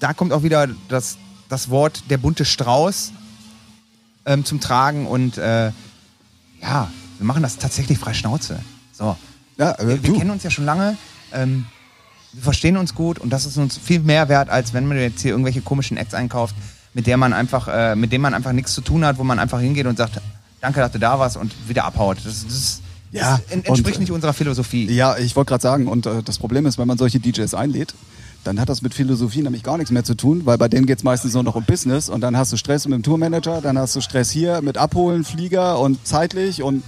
da kommt auch wieder das, das Wort der bunte Strauß ähm, zum Tragen und äh, ja, wir machen das tatsächlich frei Schnauze. So. Ja, äh, Wir, wir du. kennen uns ja schon lange. Ähm, wir verstehen uns gut und das ist uns viel mehr wert, als wenn man jetzt hier irgendwelche komischen Acts einkauft, mit der man einfach, äh, mit dem man einfach nichts zu tun hat, wo man einfach hingeht und sagt, danke, dass du da warst und wieder abhaut. Das, das, Ja, das en- entspricht und- nicht unserer Philosophie. Ja, ich wollte gerade sagen, und äh, das Problem ist, wenn man solche DJs einlädt, dann hat das mit Philosophie nämlich gar nichts mehr zu tun, weil bei denen geht's meistens nur noch um Business und dann hast du Stress mit dem Tourmanager, dann hast du Stress hier mit Abholen, Flieger und zeitlich und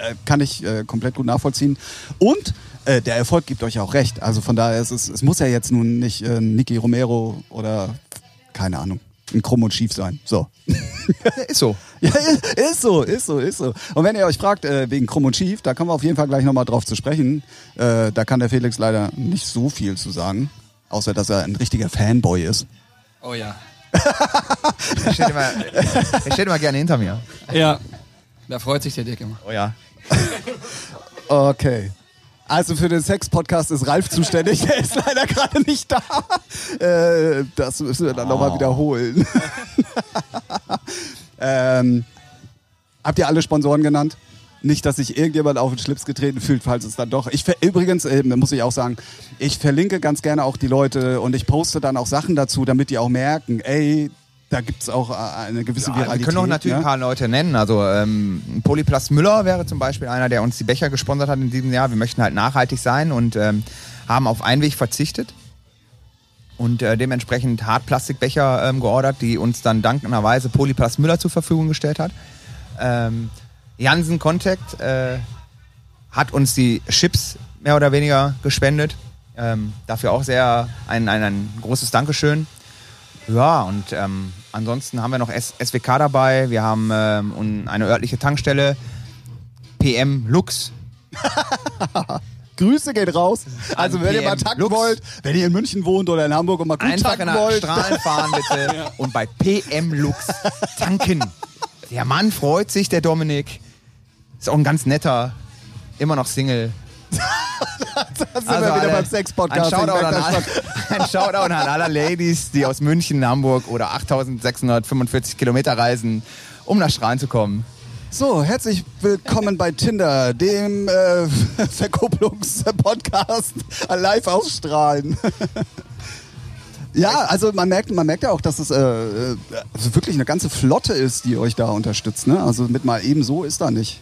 äh, kann ich äh, komplett gut nachvollziehen. Und äh, der Erfolg gibt euch auch recht. Also von daher ist es, es muss ja jetzt nun nicht äh, Nicky Romero oder keine Ahnung, ein Krumm und Schief sein. So. <laughs> Ist so. <laughs> Ja, ist, ist so, ist so, ist so. Und wenn ihr euch fragt, äh, wegen Krumm und Schief, da kommen wir auf jeden Fall gleich nochmal drauf zu sprechen. Äh, da kann der Felix leider nicht so viel zu sagen, außer dass er ein richtiger Fanboy ist. Oh ja. Er steht immer, er steht immer gerne hinter mir. Ja. Da freut sich der Dick immer. Oh ja. Okay. Also für den Sex-Podcast ist Ralf zuständig, der ist leider gerade nicht da. Äh, das müssen wir dann nochmal wiederholen. <laughs> ähm, habt ihr alle Sponsoren genannt? Nicht, dass sich irgendjemand auf den Schlips getreten fühlt, falls es dann doch. Ich übrigens äh, muss ich auch sagen, ich verlinke ganz gerne auch die Leute und ich poste dann auch Sachen dazu, damit die auch merken, ey, da gibt es auch äh, eine gewisse Ja, Viralität. wir können auch natürlich ne? ein paar Leute nennen. Also ähm, Polyplast Müller wäre zum Beispiel einer, der uns die Becher gesponsert hat in diesem Jahr. Wir möchten halt nachhaltig sein und ähm, haben auf Einweg verzichtet und äh, dementsprechend Hartplastikbecher ähm, geordert, die uns dann dankenderweise Polyplast Müller zur Verfügung gestellt hat. Ähm, Jansen Contact äh, hat uns die Chips mehr oder weniger gespendet. Ähm, dafür auch sehr ein, ein, ein großes Dankeschön. Ja, und ähm, ansonsten haben wir noch S SWK dabei. Wir haben ähm, eine örtliche Tankstelle. PM Lux. <laughs> Grüße geht raus. Also An wenn ihr PM mal tanken Lux. wollt, wenn ihr in München wohnt oder in Hamburg und mal gut Einfach tanken wollt. Strahlen fahren bitte <laughs> und bei PM Lux tanken. Der Mann freut sich, der Dominik. Ist auch ein ganz netter, immer noch Single. Da sind wir wieder alle- beim Sex-Podcast. Ein Shoutout, an <laughs> ein Shoutout an alle Ladies, die aus München, Hamburg oder 8645 Kilometer reisen, um nach Strahlen zu kommen. So, herzlich willkommen bei Tinder, dem äh, <laughs> Verkupplungspodcast live ausstrahlen. <laughs> ja, also man merkt, man merkt ja auch, dass es äh, also wirklich eine ganze Flotte ist, die euch da unterstützt. Ne? Also mit mal eben so ist da nicht.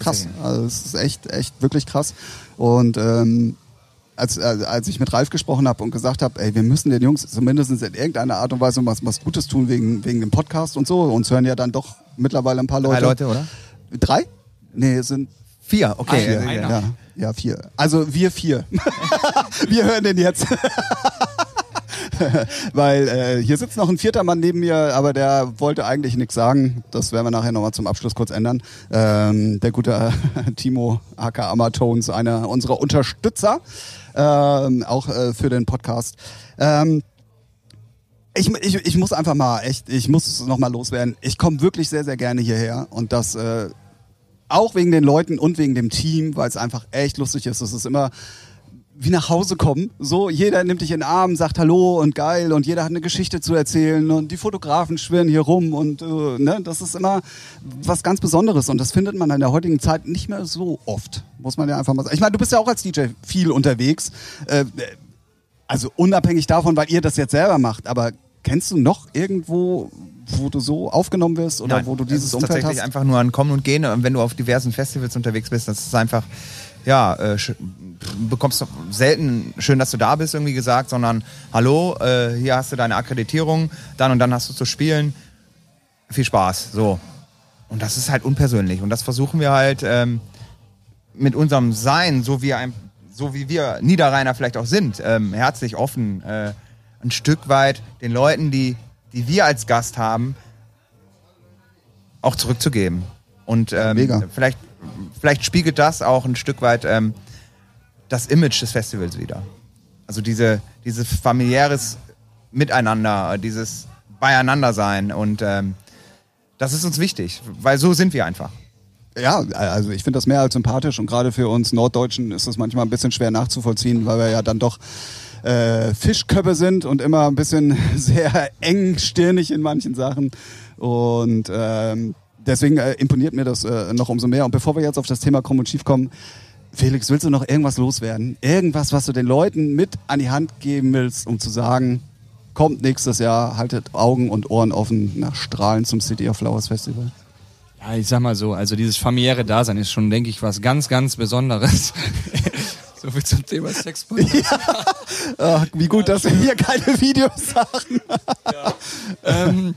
Krass. Also es ist echt, echt wirklich krass. Und ähm, als, als als ich mit Ralf gesprochen habe und gesagt habe, ey, wir müssen den Jungs zumindest in irgendeiner Art und Weise was, was Gutes tun wegen, wegen dem Podcast und so. Uns hören ja dann doch mittlerweile ein paar Leute. Drei Leute, oder? Drei? Nee, es sind Vier, okay. vier. einer. Ja, ja, vier. Also wir vier. <laughs> wir hören den jetzt. <laughs> Weil äh, hier sitzt noch ein vierter Mann neben mir, aber der wollte eigentlich nichts sagen. Das werden wir nachher nochmal zum Abschluss kurz ändern. Ähm, der gute äh, <laughs> Timo aka Amatones, einer unserer Unterstützer, ähm, auch äh, für den Podcast. Ähm, ich, ich, ich muss einfach mal echt, ich muss es nochmal loswerden. Ich komme wirklich sehr, sehr gerne hierher und das äh, auch wegen den Leuten und wegen dem Team, weil es einfach echt lustig ist. Es ist immer wie nach Hause kommen. So, jeder nimmt dich in den Arm, sagt Hallo und geil und jeder hat eine Geschichte zu erzählen und die Fotografen schwirren hier rum und äh, ne, das ist immer was ganz Besonderes und das findet man in der heutigen Zeit nicht mehr so oft, muss man ja einfach mal sagen. Ich meine, du bist ja auch als DJ viel unterwegs, äh, also unabhängig davon, weil ihr das jetzt selber macht, aber kennst du noch irgendwo, wo du so aufgenommen wirst oder Nein, wo du es dieses ist Umfeld tatsächlich hast? einfach nur ein Kommen und Gehen. Und wenn du auf diversen Festivals unterwegs bist, das ist einfach, ja, äh, bekommst du selten schön, dass du da bist, irgendwie gesagt, sondern hallo, äh, hier hast du deine Akkreditierung, dann und dann hast du zu spielen. Viel Spaß, so. Und das ist halt unpersönlich. Und das versuchen wir halt ähm, mit unserem Sein, so wie, ein, so wie wir Niederrheiner vielleicht auch sind, ähm, herzlich offen, äh, ein Stück weit den Leuten, die, die wir als Gast haben, auch zurückzugeben. Und ähm, Mega. vielleicht, vielleicht spiegelt das auch ein Stück weit ähm, das Image des Festivals wieder. Also diese, dieses familiäres Miteinander, dieses Beieinandersein und ähm, das ist uns wichtig, weil so sind wir einfach. Ja, also ich finde das mehr als sympathisch und gerade für uns Norddeutschen ist das manchmal ein bisschen schwer nachzuvollziehen, weil wir ja dann doch äh, Fischköppe sind und immer ein bisschen <laughs> sehr engstirnig in manchen Sachen. Und ähm, deswegen äh, imponiert mir das äh, noch umso mehr. Und bevor wir jetzt auf das Thema Krumm und Schief kommen, Felix, willst du noch irgendwas loswerden? Irgendwas, was du den Leuten mit an die Hand geben willst, um zu sagen, kommt nächstes Jahr, haltet Augen und Ohren offen nach Strahlen zum City of Flowers Festival. Ja, ich sag mal so, also dieses familiäre Dasein ist schon, denke ich, was ganz, ganz Besonderes. <laughs> so viel zum Thema Sex. <laughs> Ach, wie gut, dass wir hier keine Videos sagen. ähm,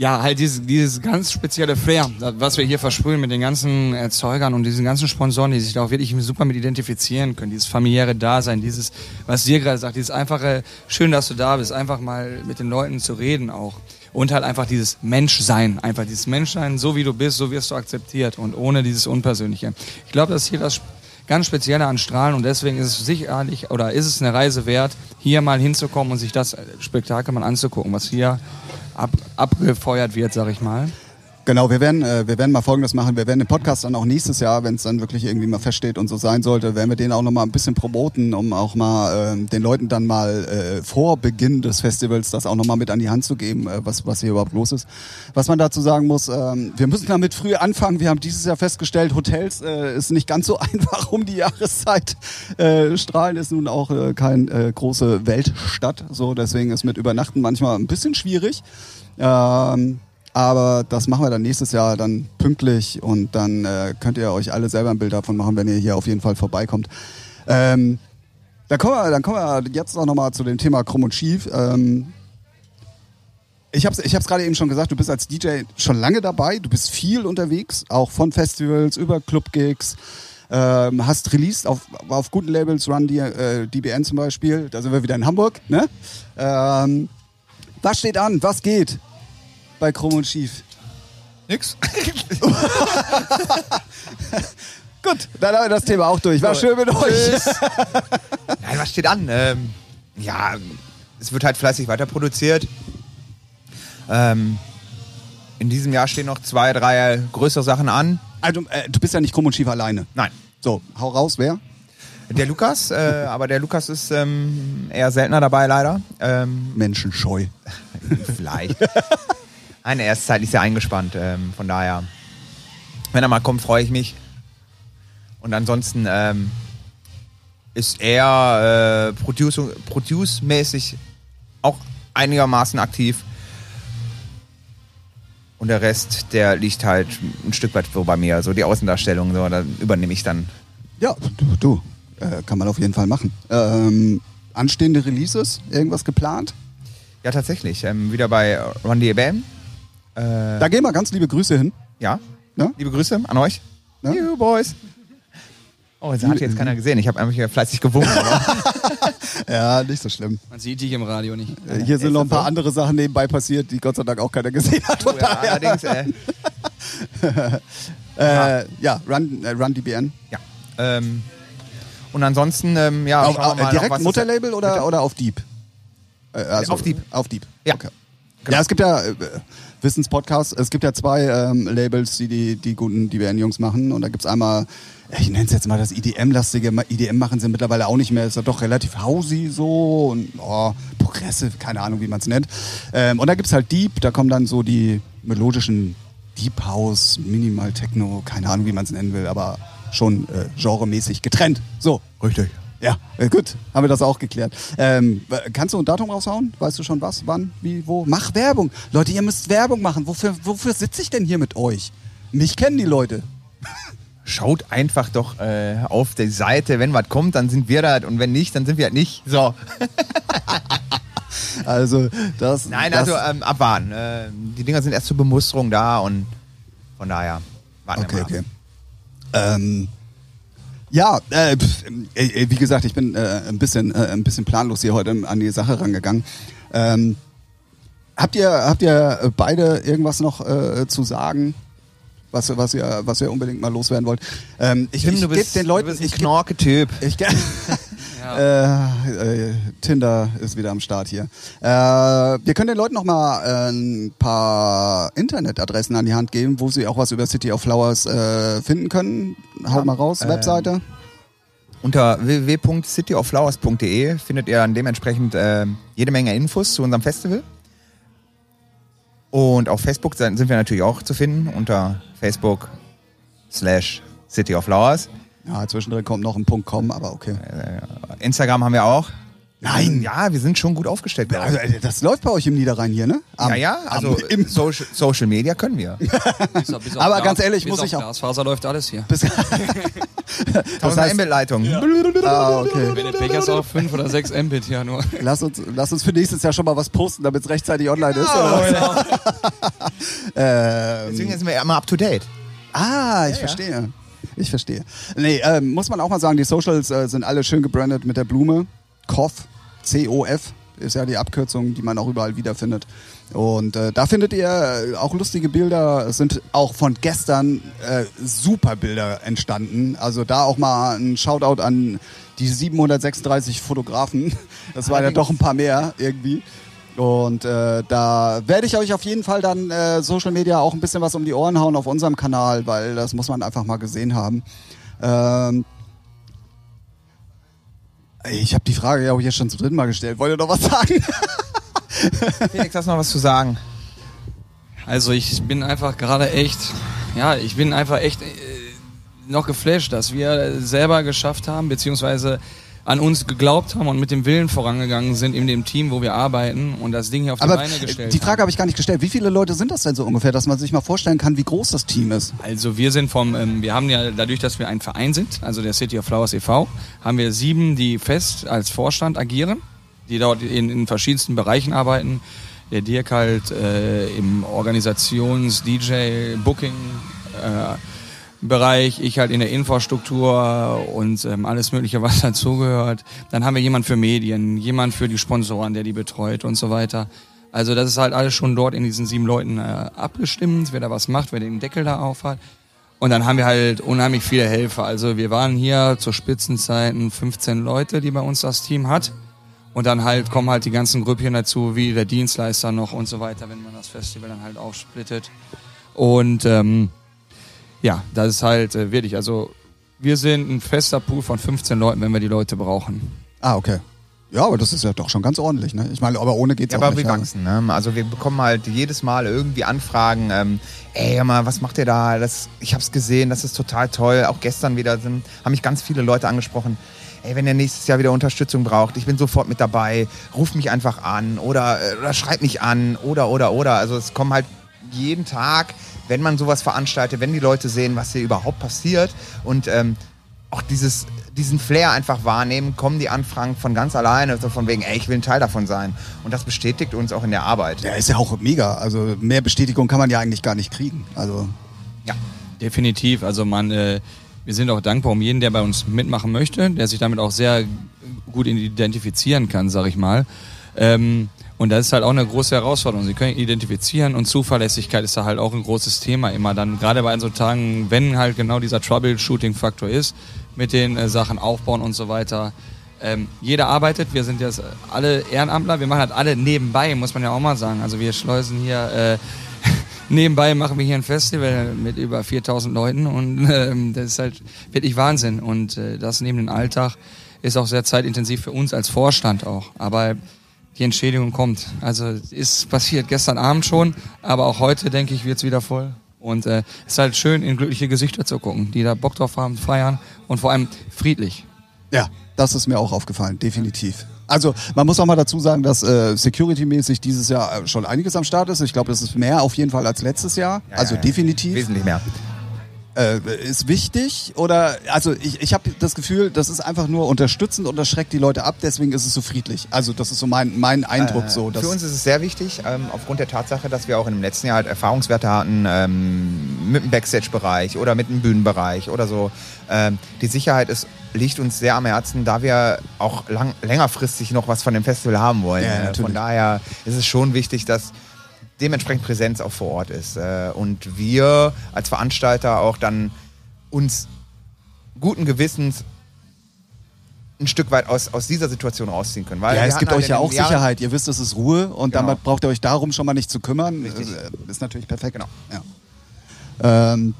ja, halt dieses, dieses ganz spezielle Flair, was wir hier versprühen mit den ganzen Erzeugern und diesen ganzen Sponsoren, die sich da auch wirklich super mit identifizieren können. Dieses familiäre Dasein, dieses, was dir gerade sagt, dieses einfache, schön, dass du da bist, einfach mal mit den Leuten zu reden auch. Und halt einfach dieses Menschsein, einfach dieses Menschsein, so wie du bist, so wirst du akzeptiert und ohne dieses Unpersönliche. Ich glaube, das ist hier das ganz Spezielle an Strahlen und deswegen ist es sicherlich oder ist es eine Reise wert, hier mal hinzukommen und sich das Spektakel mal anzugucken, was hier ab, abgefeuert wird, sag ich mal. Genau, wir werden, äh, wir werden mal Folgendes machen. Wir werden den Podcast dann auch nächstes Jahr, wenn es dann wirklich irgendwie mal feststeht und so sein sollte, werden wir den auch nochmal ein bisschen promoten, um auch mal äh, den Leuten dann mal äh, vor Beginn des Festivals das auch nochmal mit an die Hand zu geben, äh, was, was hier überhaupt los ist. Was man dazu sagen muss, ähm, wir müssen damit früh anfangen. Wir haben dieses Jahr festgestellt, Hotels äh, ist nicht ganz so <laughs> einfach um die Jahreszeit. Äh, Strahlen ist nun auch äh, keine äh, große Weltstadt, so deswegen ist mit Übernachten manchmal ein bisschen schwierig. Ähm, aber das machen wir dann nächstes Jahr dann pünktlich und dann äh, könnt ihr euch alle selber ein Bild davon machen, wenn ihr hier auf jeden Fall vorbeikommt. Ähm, dann, kommen wir, dann kommen wir jetzt auch nochmal zu dem Thema Krumm und Schief. Ähm, ich habe es ich gerade eben schon gesagt, du bist als DJ schon lange dabei, du bist viel unterwegs, auch von Festivals über Clubgigs. Ähm, hast released auf, auf guten Labels, Run D, äh, DBN zum Beispiel, da sind wir wieder in Hamburg. Ne? Ähm, was steht an? Was geht bei Krumm und Schief? Nix. <laughs> Gut, dann haben wir das Thema auch durch. War schön mit euch. Nein, <laughs> was steht an? Ähm, ja, es wird halt fleißig weiter produziert. Ähm, in diesem Jahr stehen noch zwei, drei größere Sachen an. Also, äh, du bist ja nicht Krumm und Schief alleine. Nein. So, hau raus, wer? Der Lukas, äh, aber der Lukas ist ähm, eher seltener dabei, leider. Ähm, Menschenscheu. <laughs> vielleicht. Nein, er ist zeitlich sehr eingespannt. Ähm, von daher, wenn er mal kommt, freue ich mich. Und ansonsten ähm, ist er äh, Produce- Produce-mäßig auch einigermaßen aktiv. Und der Rest, der liegt halt ein Stück weit so bei mir. So die Außendarstellung, so, da übernehme ich dann. Ja, du, du äh, kann man auf jeden Fall machen. Ähm, anstehende Releases, irgendwas geplant? Ja, tatsächlich. Ähm, wieder bei the Bam. Äh, Da gehen wir ganz liebe Grüße hin. ja, Ne? liebe Grüße an euch. Ja. You Boys. Oh, das hat jetzt keiner gesehen. Ich habe einfach hier fleißig gewunken. <laughs> Ja, nicht so schlimm. Man sieht dich im Radio nicht. Äh, Hier sind noch ein paar so? andere Sachen nebenbei passiert, die Gott sei Dank auch keiner gesehen hat. Von Oh, ja, daher. allerdings, äh, <laughs> Äh, ja, Run, äh, Run DBN. ja. Ähm, und ansonsten, ähm, ja, Auf, schauen wir auf, mal noch, direkt was es- Mutterlabel oder, oder auf Deep? Äh, also, Auf Deep. Auf Deep. Ja. Okay. Genau. Ja, es gibt ja, äh, Wissenspodcast. Es gibt ja zwei ähm, Labels, die, die die guten DBN-Jungs machen. Und da gibt's einmal, ich nenne es jetzt mal das IDM-lastige. IDM machen sie mittlerweile auch nicht mehr. Ist ja doch relativ hausy so und oh, progressive, keine Ahnung, wie man es nennt. Ähm, und da gibt's halt Deep, da kommen dann so die melodischen Deep House, Minimal Techno, keine Ahnung, wie man es nennen will, aber schon äh, genremäßig getrennt. So. Richtig. Ja, äh, gut, haben wir das auch geklärt. Ähm, kannst du ein Datum raushauen? Weißt du schon was, wann, wie, wo? Mach Werbung. Leute, ihr müsst Werbung machen. Wofür, wofür sitze ich denn hier mit euch? Mich kennen die Leute. <laughs> Schaut einfach doch äh, auf die Seite, wenn was kommt, dann sind wir das und wenn nicht, dann sind wir halt nicht. So. <laughs> Also, das. Nein, das, also ähm, abwarten. Äh, die Dinger sind erst zur Bemusterung da und von daher warten Okay, wir mal. ab. okay. Ähm, ja, äh, äh, äh, wie gesagt, ich bin äh, ein, bisschen, äh, ein bisschen planlos hier heute an die Sache rangegangen. Ähm, habt, ihr, habt ihr beide irgendwas noch äh, zu sagen? Was, was, ihr, was ihr unbedingt mal loswerden wollt. Ähm, ich Tim, ich du geb bist, den Leuten, du bist ein ich Knorke-Typ. ich <laughs> ge- äh, äh, Tinder ist wieder am Start hier. Äh, wir können den Leuten noch mal äh, ein paar Internetadressen an die Hand geben, wo sie auch was über City of Flowers äh, finden können. Haut mal raus, ähm, Webseite. Unter www.cityoflowers.de findet ihr dann dementsprechend äh, jede Menge Infos zu unserem Festival. Und auf Facebook sind sind wir natürlich auch zu finden unter Facebook slash City of Flowers. Ja, zwischendrin kommt noch ein Punkt .com, aber okay. Instagram haben wir auch. Nein. Ja, wir sind schon gut aufgestellt. Also, das läuft bei euch im Niederrhein hier, ne? Am- ja, ja, also im, Social, Social Media können wir. <laughs> Bis auf- bis auf Aber Glas- ganz ehrlich, bis muss auf ich auch- Glasfaser läuft alles hier. bis, <laughs> das heißt, Mbit-Leitung. ah, okay. Wenn der Pech hast auch 5 oder 6 Mbit ja nur. <laughs> Lass uns, lass uns für nächstes Jahr schon mal was posten, damit es rechtzeitig online ist. oder? Ähm, Deswegen sind wir immer up to date. Ah, ich ja. verstehe. Ich verstehe. Nee, ähm, muss man auch mal sagen, die Socials äh, sind alle schön gebrandet mit der Blume. KOF, C-O-F ist ja die Abkürzung, die man auch überall wiederfindet. Und äh, da findet ihr äh, auch lustige Bilder. Es sind auch von gestern äh, super Bilder entstanden. Also da auch mal ein Shoutout an die 736 Fotografen. Das waren ja doch ein paar mehr irgendwie. Und äh, da werde ich euch auf jeden Fall dann äh, Social Media auch ein bisschen was um die Ohren hauen auf unserem Kanal, weil das muss man einfach mal gesehen haben. Ähm, ich habe die Frage ja auch jetzt schon zum dritten Mal gestellt. Wollt ihr noch was sagen? <laughs> Felix, hast du noch was zu sagen? Also ich bin einfach gerade echt, ja, ich bin einfach echt äh, noch geflasht, dass wir selber geschafft haben, beziehungsweise an uns geglaubt haben und mit dem Willen vorangegangen sind in dem Team, wo wir arbeiten und das Ding hier auf die Aber Beine gestellt die Frage haben. habe ich gar nicht gestellt. Wie viele Leute sind das denn so ungefähr, dass man sich mal vorstellen kann, wie groß das Team ist? Also wir sind vom, ähm, wir haben ja dadurch, dass wir ein Verein sind, also der City of Flowers e.V., haben wir sieben, die fest als Vorstand agieren, die dort in, in verschiedensten Bereichen arbeiten. Der Dirk halt äh, im Organisations-, DJ-, Booking, äh, Bereich, ich halt in der Infrastruktur und ähm, alles Mögliche, was <laughs> dazugehört. Dann haben wir jemand für Medien, jemand für die Sponsoren, der die betreut und so weiter. Also das ist halt alles schon dort in diesen sieben Leuten äh, abgestimmt, wer da was macht, wer den Deckel da auf hat. Und dann haben wir halt unheimlich viele Helfer. Also wir waren hier zu Spitzenzeiten 15 Leute, die bei uns das Team hat. Und dann halt kommen halt die ganzen Grüppchen dazu, wie der Dienstleister noch und so weiter, wenn man das Festival dann halt aufsplittet. Und ähm, ja, das ist halt äh, wirklich, also wir sind ein fester Pool von 15 Leuten, wenn wir die Leute brauchen. Ah, okay. Ja, aber das ist ja doch schon ganz ordentlich, ne? Ich meine, aber ohne geht's Ja, auch aber nicht. wir wachsen. Ne? Also wir bekommen halt jedes Mal irgendwie Anfragen. Ähm, ey, hör mal, was macht ihr da? Das, ich hab's gesehen, das ist total toll. Auch gestern wieder sind, haben mich ganz viele Leute angesprochen. Ey, wenn ihr nächstes Jahr wieder Unterstützung braucht, ich bin sofort mit dabei. Ruf mich einfach an oder, äh, oder schreib mich an oder oder oder. Also es kommen halt jeden Tag, wenn man sowas veranstaltet, wenn die Leute sehen, was hier überhaupt passiert und ähm, auch dieses, diesen Flair einfach wahrnehmen, kommen die Anfragen von ganz alleine, so von wegen, ey, ich will ein Teil davon sein. Und das bestätigt uns auch in der Arbeit. Ja, ist ja auch mega. Also mehr Bestätigung kann man ja eigentlich gar nicht kriegen. Also Ja. Definitiv. Also man, äh, wir sind auch dankbar um jeden, der bei uns mitmachen möchte, der sich damit auch sehr gut identifizieren kann, sag ich mal. Ähm, und das ist halt auch eine große Herausforderung. Sie können identifizieren und Zuverlässigkeit ist da halt auch ein großes Thema immer. Dann gerade bei so Tagen, wenn halt genau dieser Troubleshooting-Faktor ist, mit den äh, Sachen aufbauen und so weiter. Ähm, jeder arbeitet, wir sind jetzt alle Ehrenamtler, wir machen halt alle nebenbei, muss man ja auch mal sagen. Also wir schleusen hier äh, <laughs> nebenbei machen wir hier ein Festival mit über 4000 Leuten und ähm, das ist halt wirklich Wahnsinn. Und äh, das neben dem Alltag ist auch sehr zeitintensiv für uns als Vorstand auch. Aber die Entschädigung kommt. Also ist passiert gestern Abend schon, aber auch heute, denke ich, wird's wieder voll. Und äh, ist halt schön, in glückliche Gesichter zu gucken, die da Bock drauf haben, feiern und vor allem friedlich. Ja, das ist mir auch aufgefallen, definitiv. Also man muss auch mal dazu sagen, dass äh, security-mäßig dieses Jahr äh, schon einiges am Start ist. Ich glaube, das ist mehr auf jeden Fall als letztes Jahr. Ja, also ja. definitiv. Wesentlich mehr. Äh, ist wichtig oder also ich, ich habe das Gefühl, das ist einfach nur unterstützend und das schreckt die Leute ab, deswegen ist es so friedlich. Also das ist so mein, mein Eindruck Äh, so. Für uns ist es sehr wichtig, ähm, aufgrund der Tatsache, dass wir auch in dem letzten Jahr halt Erfahrungswerte hatten ähm, mit dem Backstage-Bereich oder mit dem Bühnenbereich oder so. Ähm, die Sicherheit ist, liegt uns sehr am Herzen, da wir auch lang, längerfristig noch was von dem Festival haben wollen. Ja, Äh, von daher ist es schon wichtig, dass dementsprechend Präsenz auch vor Ort ist. Äh, und wir als Veranstalter auch dann uns guten Gewissens ein Stück weit aus, aus dieser Situation rausziehen können. Weil ja, es gibt halt euch ja in den auch Sicherheit. Ihr wisst, es ist Ruhe und Genau. damit braucht ihr euch darum schon mal nicht zu kümmern. Richtig. Äh, Ist natürlich perfekt. Genau. Ja. Ähm,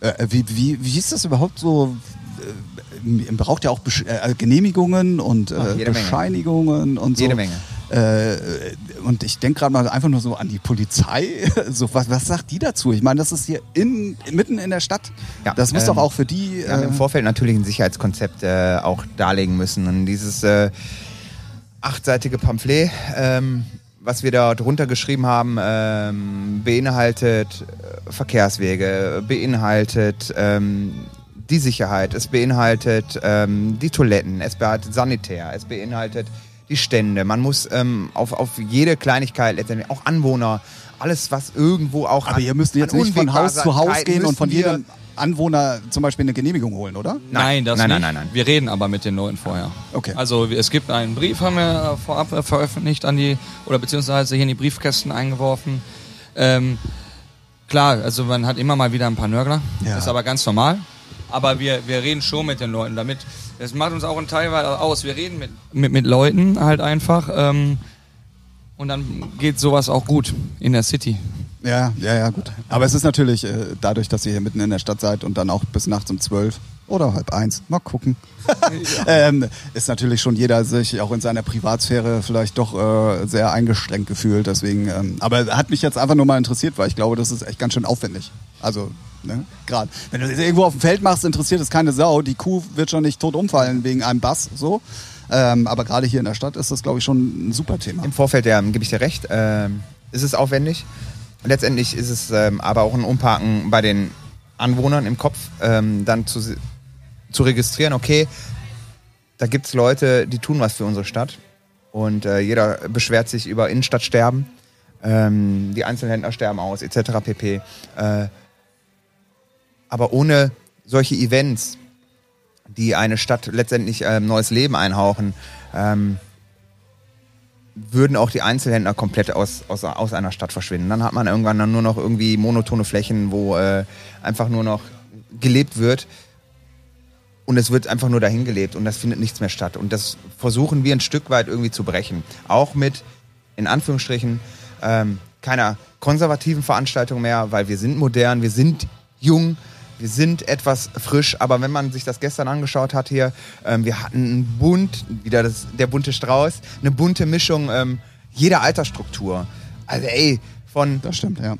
äh, wie, wie, wie ist das überhaupt so? Äh, Ihr braucht ja auch Besch äh, Genehmigungen und äh, Ach, jede Menge. Bescheinigungen und so. Jede Menge. Äh, und ich denke gerade mal einfach nur so an die Polizei. <laughs> so, was, was sagt die dazu? Ich meine, das ist hier in, mitten in der Stadt. Ja, das muss ähm, doch auch für die. Wir haben im äh, Vorfeld natürlich ein Sicherheitskonzept äh, auch darlegen müssen. Und dieses äh, achtseitige Pamphlet, ähm, was wir da drunter geschrieben haben, ähm, beinhaltet äh, Verkehrswege, beinhaltet ähm, die Sicherheit, es beinhaltet ähm, die Toiletten, es beinhaltet Sanitär, es beinhaltet die Stände. Man muss ähm, auf, auf jede Kleinigkeit letztendlich, auch Anwohner, alles was irgendwo auch aber an- ihr müsst jetzt nicht von Haus zu Haus gehen und von jedem Anwohner zum Beispiel eine Genehmigung holen, oder? Nein, das nein, nicht. nein, nein, nein. Wir reden aber mit den Leuten vorher. Okay. Also es gibt einen Brief, haben wir vorab äh, veröffentlicht an die, oder beziehungsweise hier in die Briefkästen eingeworfen. Ähm, klar, also man hat immer mal wieder ein paar Nörgler. Ja. Das ist aber ganz normal. Aber wir, wir reden schon mit den Leuten damit. Das macht uns auch ein Teil aus. Wir reden mit, mit, mit Leuten halt einfach. Ähm, und dann geht sowas auch gut in der City. Ja, ja, ja, gut. Aber es ist natürlich äh, dadurch, dass ihr hier mitten in der Stadt seid und dann auch bis nachts um zwölf oder halb eins, mal gucken, <laughs> <laughs> ähm, ist natürlich schon jeder sich auch in seiner Privatsphäre vielleicht doch äh, sehr eingeschränkt gefühlt. Deswegen, ähm, aber hat mich jetzt einfach nur mal interessiert, weil ich glaube, das ist echt ganz schön aufwendig. Also, ne, gerade. Wenn du das irgendwo auf dem Feld machst, interessiert es keine Sau. Die Kuh wird schon nicht tot umfallen wegen einem Bass, so. Ähm, aber gerade hier in der Stadt ist das, glaube ich, schon ein super Thema. Im Vorfeld ja, gebe ich dir recht, ähm, ist es aufwendig. Letztendlich ist es ähm, aber auch ein Umparken bei den Anwohnern im Kopf, ähm, dann zu, zu registrieren, okay, da gibt es Leute, die tun was für unsere Stadt und äh, jeder beschwert sich über Innenstadtsterben, ähm, die Einzelhändler sterben aus, etc. pp. Äh, aber ohne solche Events, die eine Stadt letztendlich ähm, neues Leben einhauchen, ähm, würden auch die Einzelhändler komplett aus, aus, aus einer Stadt verschwinden. Dann hat man irgendwann dann nur noch irgendwie monotone Flächen, wo äh, einfach nur noch gelebt wird und es wird einfach nur dahin gelebt und das findet nichts mehr statt. Und das versuchen wir ein Stück weit irgendwie zu brechen. Auch mit, in Anführungsstrichen, ähm, keiner konservativen Veranstaltung mehr, weil wir sind modern, wir sind jung, wir sind etwas frisch, aber wenn man sich das gestern angeschaut hat hier, ähm, wir hatten einen bunt, wieder das, der bunte Strauß, eine bunte Mischung ähm, jeder Altersstruktur. Also ey, von Das stimmt, ja.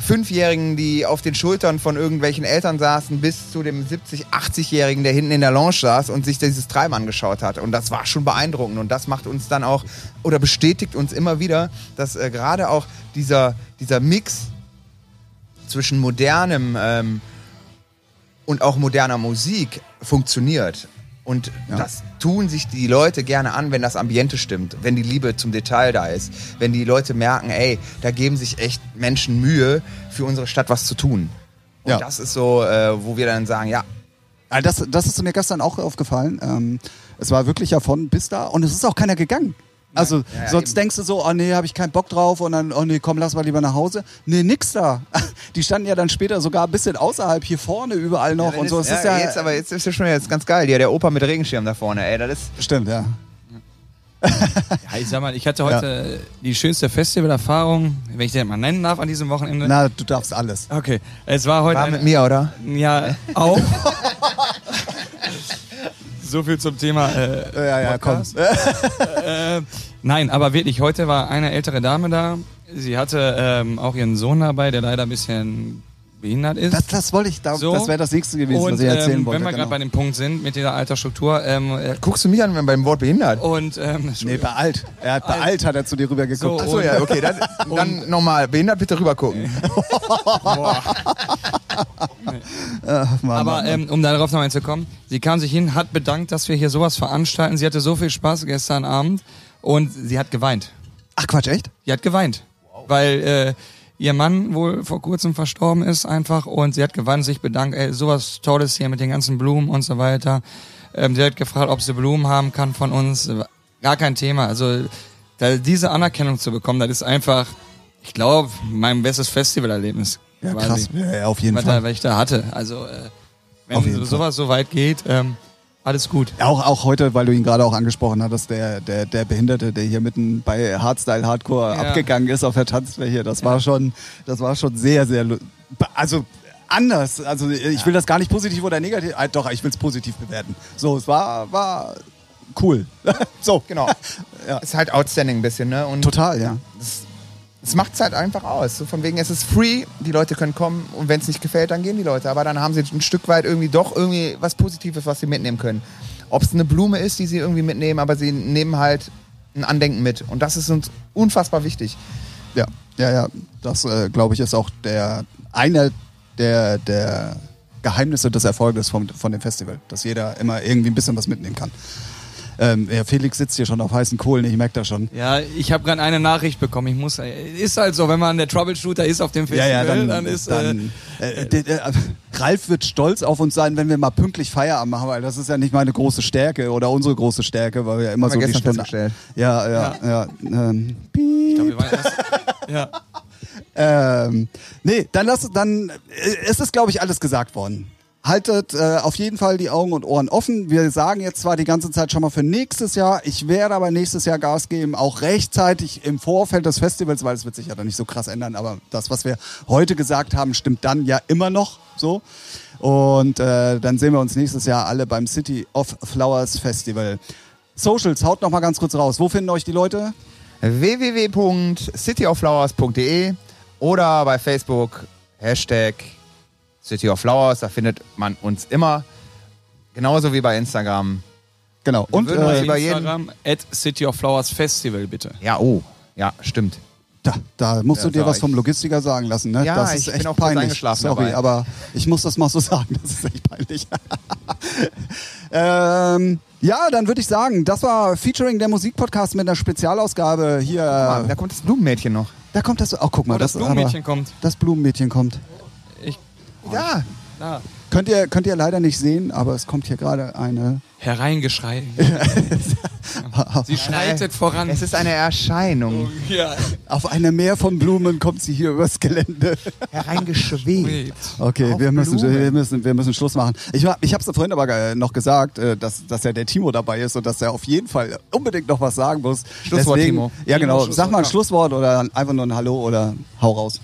Fünfjährigen, die auf den Schultern von irgendwelchen Eltern saßen, bis zu dem 70-, 80-Jährigen, der hinten in der Lounge saß und sich dieses Treiben angeschaut hat. Und das war schon beeindruckend. Und das macht uns dann auch oder bestätigt uns immer wieder, dass äh, gerade auch dieser, dieser Mix zwischen modernem ähm, und auch moderner Musik funktioniert. Und Ja. das tun sich die Leute gerne an, wenn das Ambiente stimmt, wenn die Liebe zum Detail da ist, wenn die Leute merken, ey, da geben sich echt Menschen Mühe, für unsere Stadt was zu tun. Und Ja. das ist so, äh, wo wir dann sagen, ja, Das, das ist mir gestern auch aufgefallen. Ähm, es war wirklich ja von bis da und es ist auch keiner gegangen. Also Ja, ja, sonst eben. denkst du so, oh nee, habe ich keinen Bock drauf und dann, oh nee, komm, lass mal lieber nach Hause. Nee, nix da. <laughs> Die standen ja dann später sogar ein bisschen außerhalb hier vorne überall noch Ja, und so. ist, Es ist ja, ja, jetzt, aber jetzt ist ja schon jetzt ganz geil, ja, der Opa mit Regenschirm da vorne, ey, das ist, Stimmt, ja. Ja, ich sag mal, ich hatte heute die schönste Festivalerfahrung, wenn ich den mal nennen darf, an diesem Wochenende. Na, du darfst alles. Okay, es war heute War eine, mit mir, oder? Ja, auch. <laughs> so viel zum Thema. Äh, Ja, ja, komm. Podcast. äh, nein, aber wirklich, heute war eine ältere Dame da. Sie hatte ähm, auch ihren Sohn dabei, der leider ein bisschen behindert ist. Das, das wollte ich, da, So. das wäre das nächste gewesen, und was ich erzählen ähm, wollte. wenn wir gerade genau. bei dem Punkt sind, mit dieser Altersstruktur, ähm, äh, Guckst du mich an beim Wort behindert? und ähm, Nee, bei alt. Er hat bei alt hat er zu dir rüber geguckt. So, Achso, ja, okay, dann, <laughs> dann nochmal. Behindert bitte rüber gucken. <laughs> Ach, Mann, Aber Mann, Mann. ähm, um darauf nochmal zu kommen, sie kam sich hin, hat bedankt, dass wir hier sowas veranstalten. Sie hatte so viel Spaß gestern Abend und sie hat geweint. Ach Quatsch, echt? Die hat geweint, weil äh, ihr Mann wohl vor kurzem verstorben ist einfach und sie hat geweint, sich bedankt, ey, sowas Tolles hier mit den ganzen Blumen und so weiter. Ähm, sie hat gefragt, ob sie Blumen haben kann von uns. Gar kein Thema. Also da, diese Anerkennung zu bekommen, das ist einfach, ich glaube, mein bestes Festivalerlebnis. Ja, quasi. krass. Ja, ja, auf jeden was, Fall. Da, was ich da hatte. Also äh, wenn sowas so weit geht, ähm, alles gut. Auch, auch heute, weil du ihn gerade auch angesprochen hattest, der, der, der Behinderte, der hier mitten bei Hardstyle Hardcore Ja. abgegangen ist auf der Tanzfläche, das war schon, das war schon sehr, sehr, also anders. Also ich will das gar nicht positiv oder negativ, äh, doch, ich will es positiv bewerten. So, es war, war cool. <laughs> so, Genau. <laughs> Ja. Ist halt outstanding ein bisschen, ne? Und total, ja. Es macht es halt einfach aus. So von wegen, es ist free, die Leute können kommen und wenn es nicht gefällt, dann gehen die Leute. Aber dann haben sie ein Stück weit irgendwie doch irgendwie was Positives, was sie mitnehmen können. Ob es eine Blume ist, die sie irgendwie mitnehmen, aber sie nehmen halt ein Andenken mit. Und das ist uns unfassbar wichtig. Ja, ja, ja. Das, äh, glaube ich, ist auch der einer der, der Geheimnisse des Erfolges vom, von dem Festival, dass jeder immer irgendwie ein bisschen was mitnehmen kann. Ähm, ja, Felix sitzt hier schon auf heißen Kohlen, ich merke das schon. Ja, ich habe gerade eine Nachricht bekommen. Ich muss, äh, ist halt so, wenn man der Troubleshooter ist auf dem Festival, dann, ist dann, äh, der, der, Ralf wird stolz auf uns sein, wenn wir mal pünktlich Feierabend machen, weil das ist ja nicht meine große Stärke oder unsere große Stärke, weil wir ja immer so die Stunde. festgestellt. Ja, ja, ja. ähm, ich glaub, wir waren erst, ja. <laughs> Ähm, nee, dann lass, dann, äh, es ist, glaube ich, alles gesagt worden. Haltet äh, auf jeden Fall die Augen und Ohren offen. Wir sagen jetzt zwar die ganze Zeit schon mal für nächstes Jahr, ich werde aber nächstes Jahr Gas geben, auch rechtzeitig im Vorfeld des Festivals, weil es wird sich ja dann nicht so krass ändern, aber das, was wir heute gesagt haben, stimmt dann ja immer noch so. Und äh, dann sehen wir uns nächstes Jahr alle beim City of Flowers Festival. Socials, haut noch mal ganz kurz raus. Wo finden euch die Leute? www.cityofflowers.de oder bei Facebook Hashtag City of Flowers, da findet man uns immer. Genauso wie bei Instagram. Genau. Und würden euch äh, über jeden- Instagram at City of Flowers Festival, bitte. Ja, oh. Ja, stimmt. Da, da musst du Ja, dir sag was ich. vom Logistiker sagen lassen, ne? Ja, das ich ist bin echt auch kurz peinlich. Sorry, dabei. aber ich muss das mal so <laughs> sagen. Das ist echt peinlich. <laughs> ähm, ja, dann würde ich sagen, das war Featuring der Musikpodcast mit einer Spezialausgabe hier. Mann, da kommt das Blumenmädchen noch. da kommt das. Oh, guck mal, Oh, das das, Blumenmädchen aber, kommt. Das Blumenmädchen kommt. Ja. na, Könnt ihr, könnt ihr leider nicht sehen, aber es kommt hier gerade eine. hereingeschrei. <laughs> Sie schreitet voran. Es ist eine Erscheinung. ja. Auf eine Meer von Blumen kommt sie hier übers Gelände. Hereingeschwebt. Okay, Auf wir müssen, Blumen. wir, müssen, wir müssen Schluss machen. Ich, ich habe es vorhin aber noch gesagt, äh, dass, dass ja der Timo dabei ist und dass er auf jeden Fall unbedingt noch was sagen muss. Schlusswort, Timo. Ja, genau. Timo, Sag mal ein Schlusswort, Schlusswort oder einfach nur ein Hallo oder hau raus.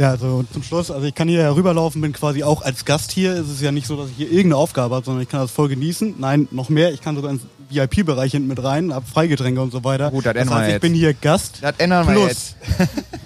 Ja, also zum Schluss, also ich kann hier rüberlaufen, bin quasi auch als Gast hier. Es ist ja nicht so, dass ich hier irgendeine Aufgabe habe, sondern ich kann das voll genießen. Nein, noch mehr, ich kann sogar ins VIP-Bereich hinten mit rein, hab Freigetränke und so weiter. Gut, das das ändern wir heißt, ich jetzt. bin hier Gast. Das ändern wir Plus. jetzt.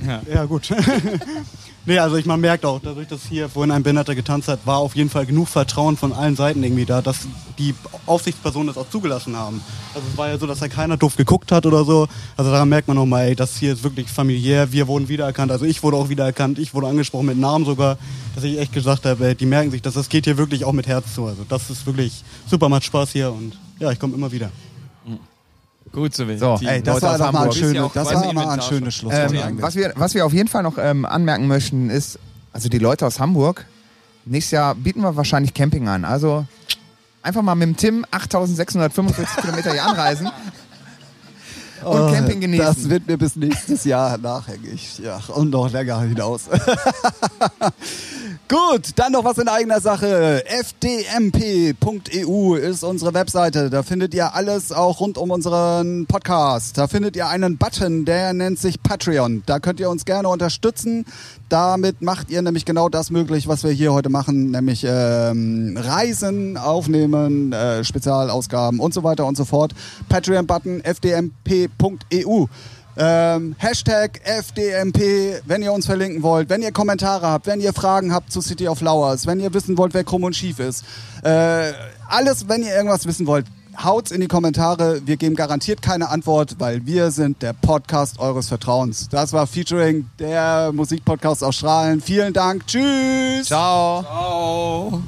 <laughs> Ja, gut. <laughs> nee, also ich, man merkt auch, dadurch, dass hier vorhin ein Behinderter getanzt hat, war auf jeden Fall genug Vertrauen von allen Seiten irgendwie da, dass die Aufsichtspersonen das auch zugelassen haben. Also es war ja so, dass da keiner doof geguckt hat oder so. Also daran merkt man nochmal, ey, das hier ist wirklich familiär. Wir wurden wiedererkannt, also ich wurde auch wiedererkannt, ich wurde angesprochen mit Namen sogar, dass ich echt gesagt habe, ey, die merken sich, dass das geht hier wirklich auch mit Herz zu. Also das ist wirklich super, macht Spaß hier und ja, ich komme immer wieder. Gut zu wissen. So, ey, Das Leute war aus doch mal ein schönes, das war mal ein schönes. Schlusswort. Ähm, was, wir, was wir auf jeden Fall noch ähm, anmerken möchten, ist, also die Leute aus Hamburg, nächstes Jahr bieten wir wahrscheinlich Camping an. Also einfach mal mit dem Tim 8645 Kilometer hier anreisen. <laughs> und Camping genießen. Das wird mir bis nächstes Jahr nachhängig. Ja, und noch länger hinaus. <laughs> Gut, dann noch was in eigener Sache. fdmp.eu ist unsere Webseite. Da findet ihr alles auch rund um unseren Podcast. Da findet ihr einen Button, der nennt sich Patreon. Da könnt ihr uns gerne unterstützen. Damit macht ihr nämlich genau das möglich, was wir hier heute machen, nämlich ähm, Reisen aufnehmen, äh, Spezialausgaben und so weiter und so fort. Patreon-Button fdmp.eu. Ähm, Hashtag FDMP, wenn ihr uns verlinken wollt, wenn ihr Kommentare habt, wenn ihr Fragen habt zu City of Flowers, wenn ihr wissen wollt, wer krumm und schief ist. Äh, alles, wenn ihr irgendwas wissen wollt, haut's in die Kommentare. Wir geben garantiert keine Antwort, weil wir sind der Podcast eures Vertrauens. Das war Featuring der Musikpodcast aus Strahlen. Vielen Dank. Tschüss. Ciao. Ciao.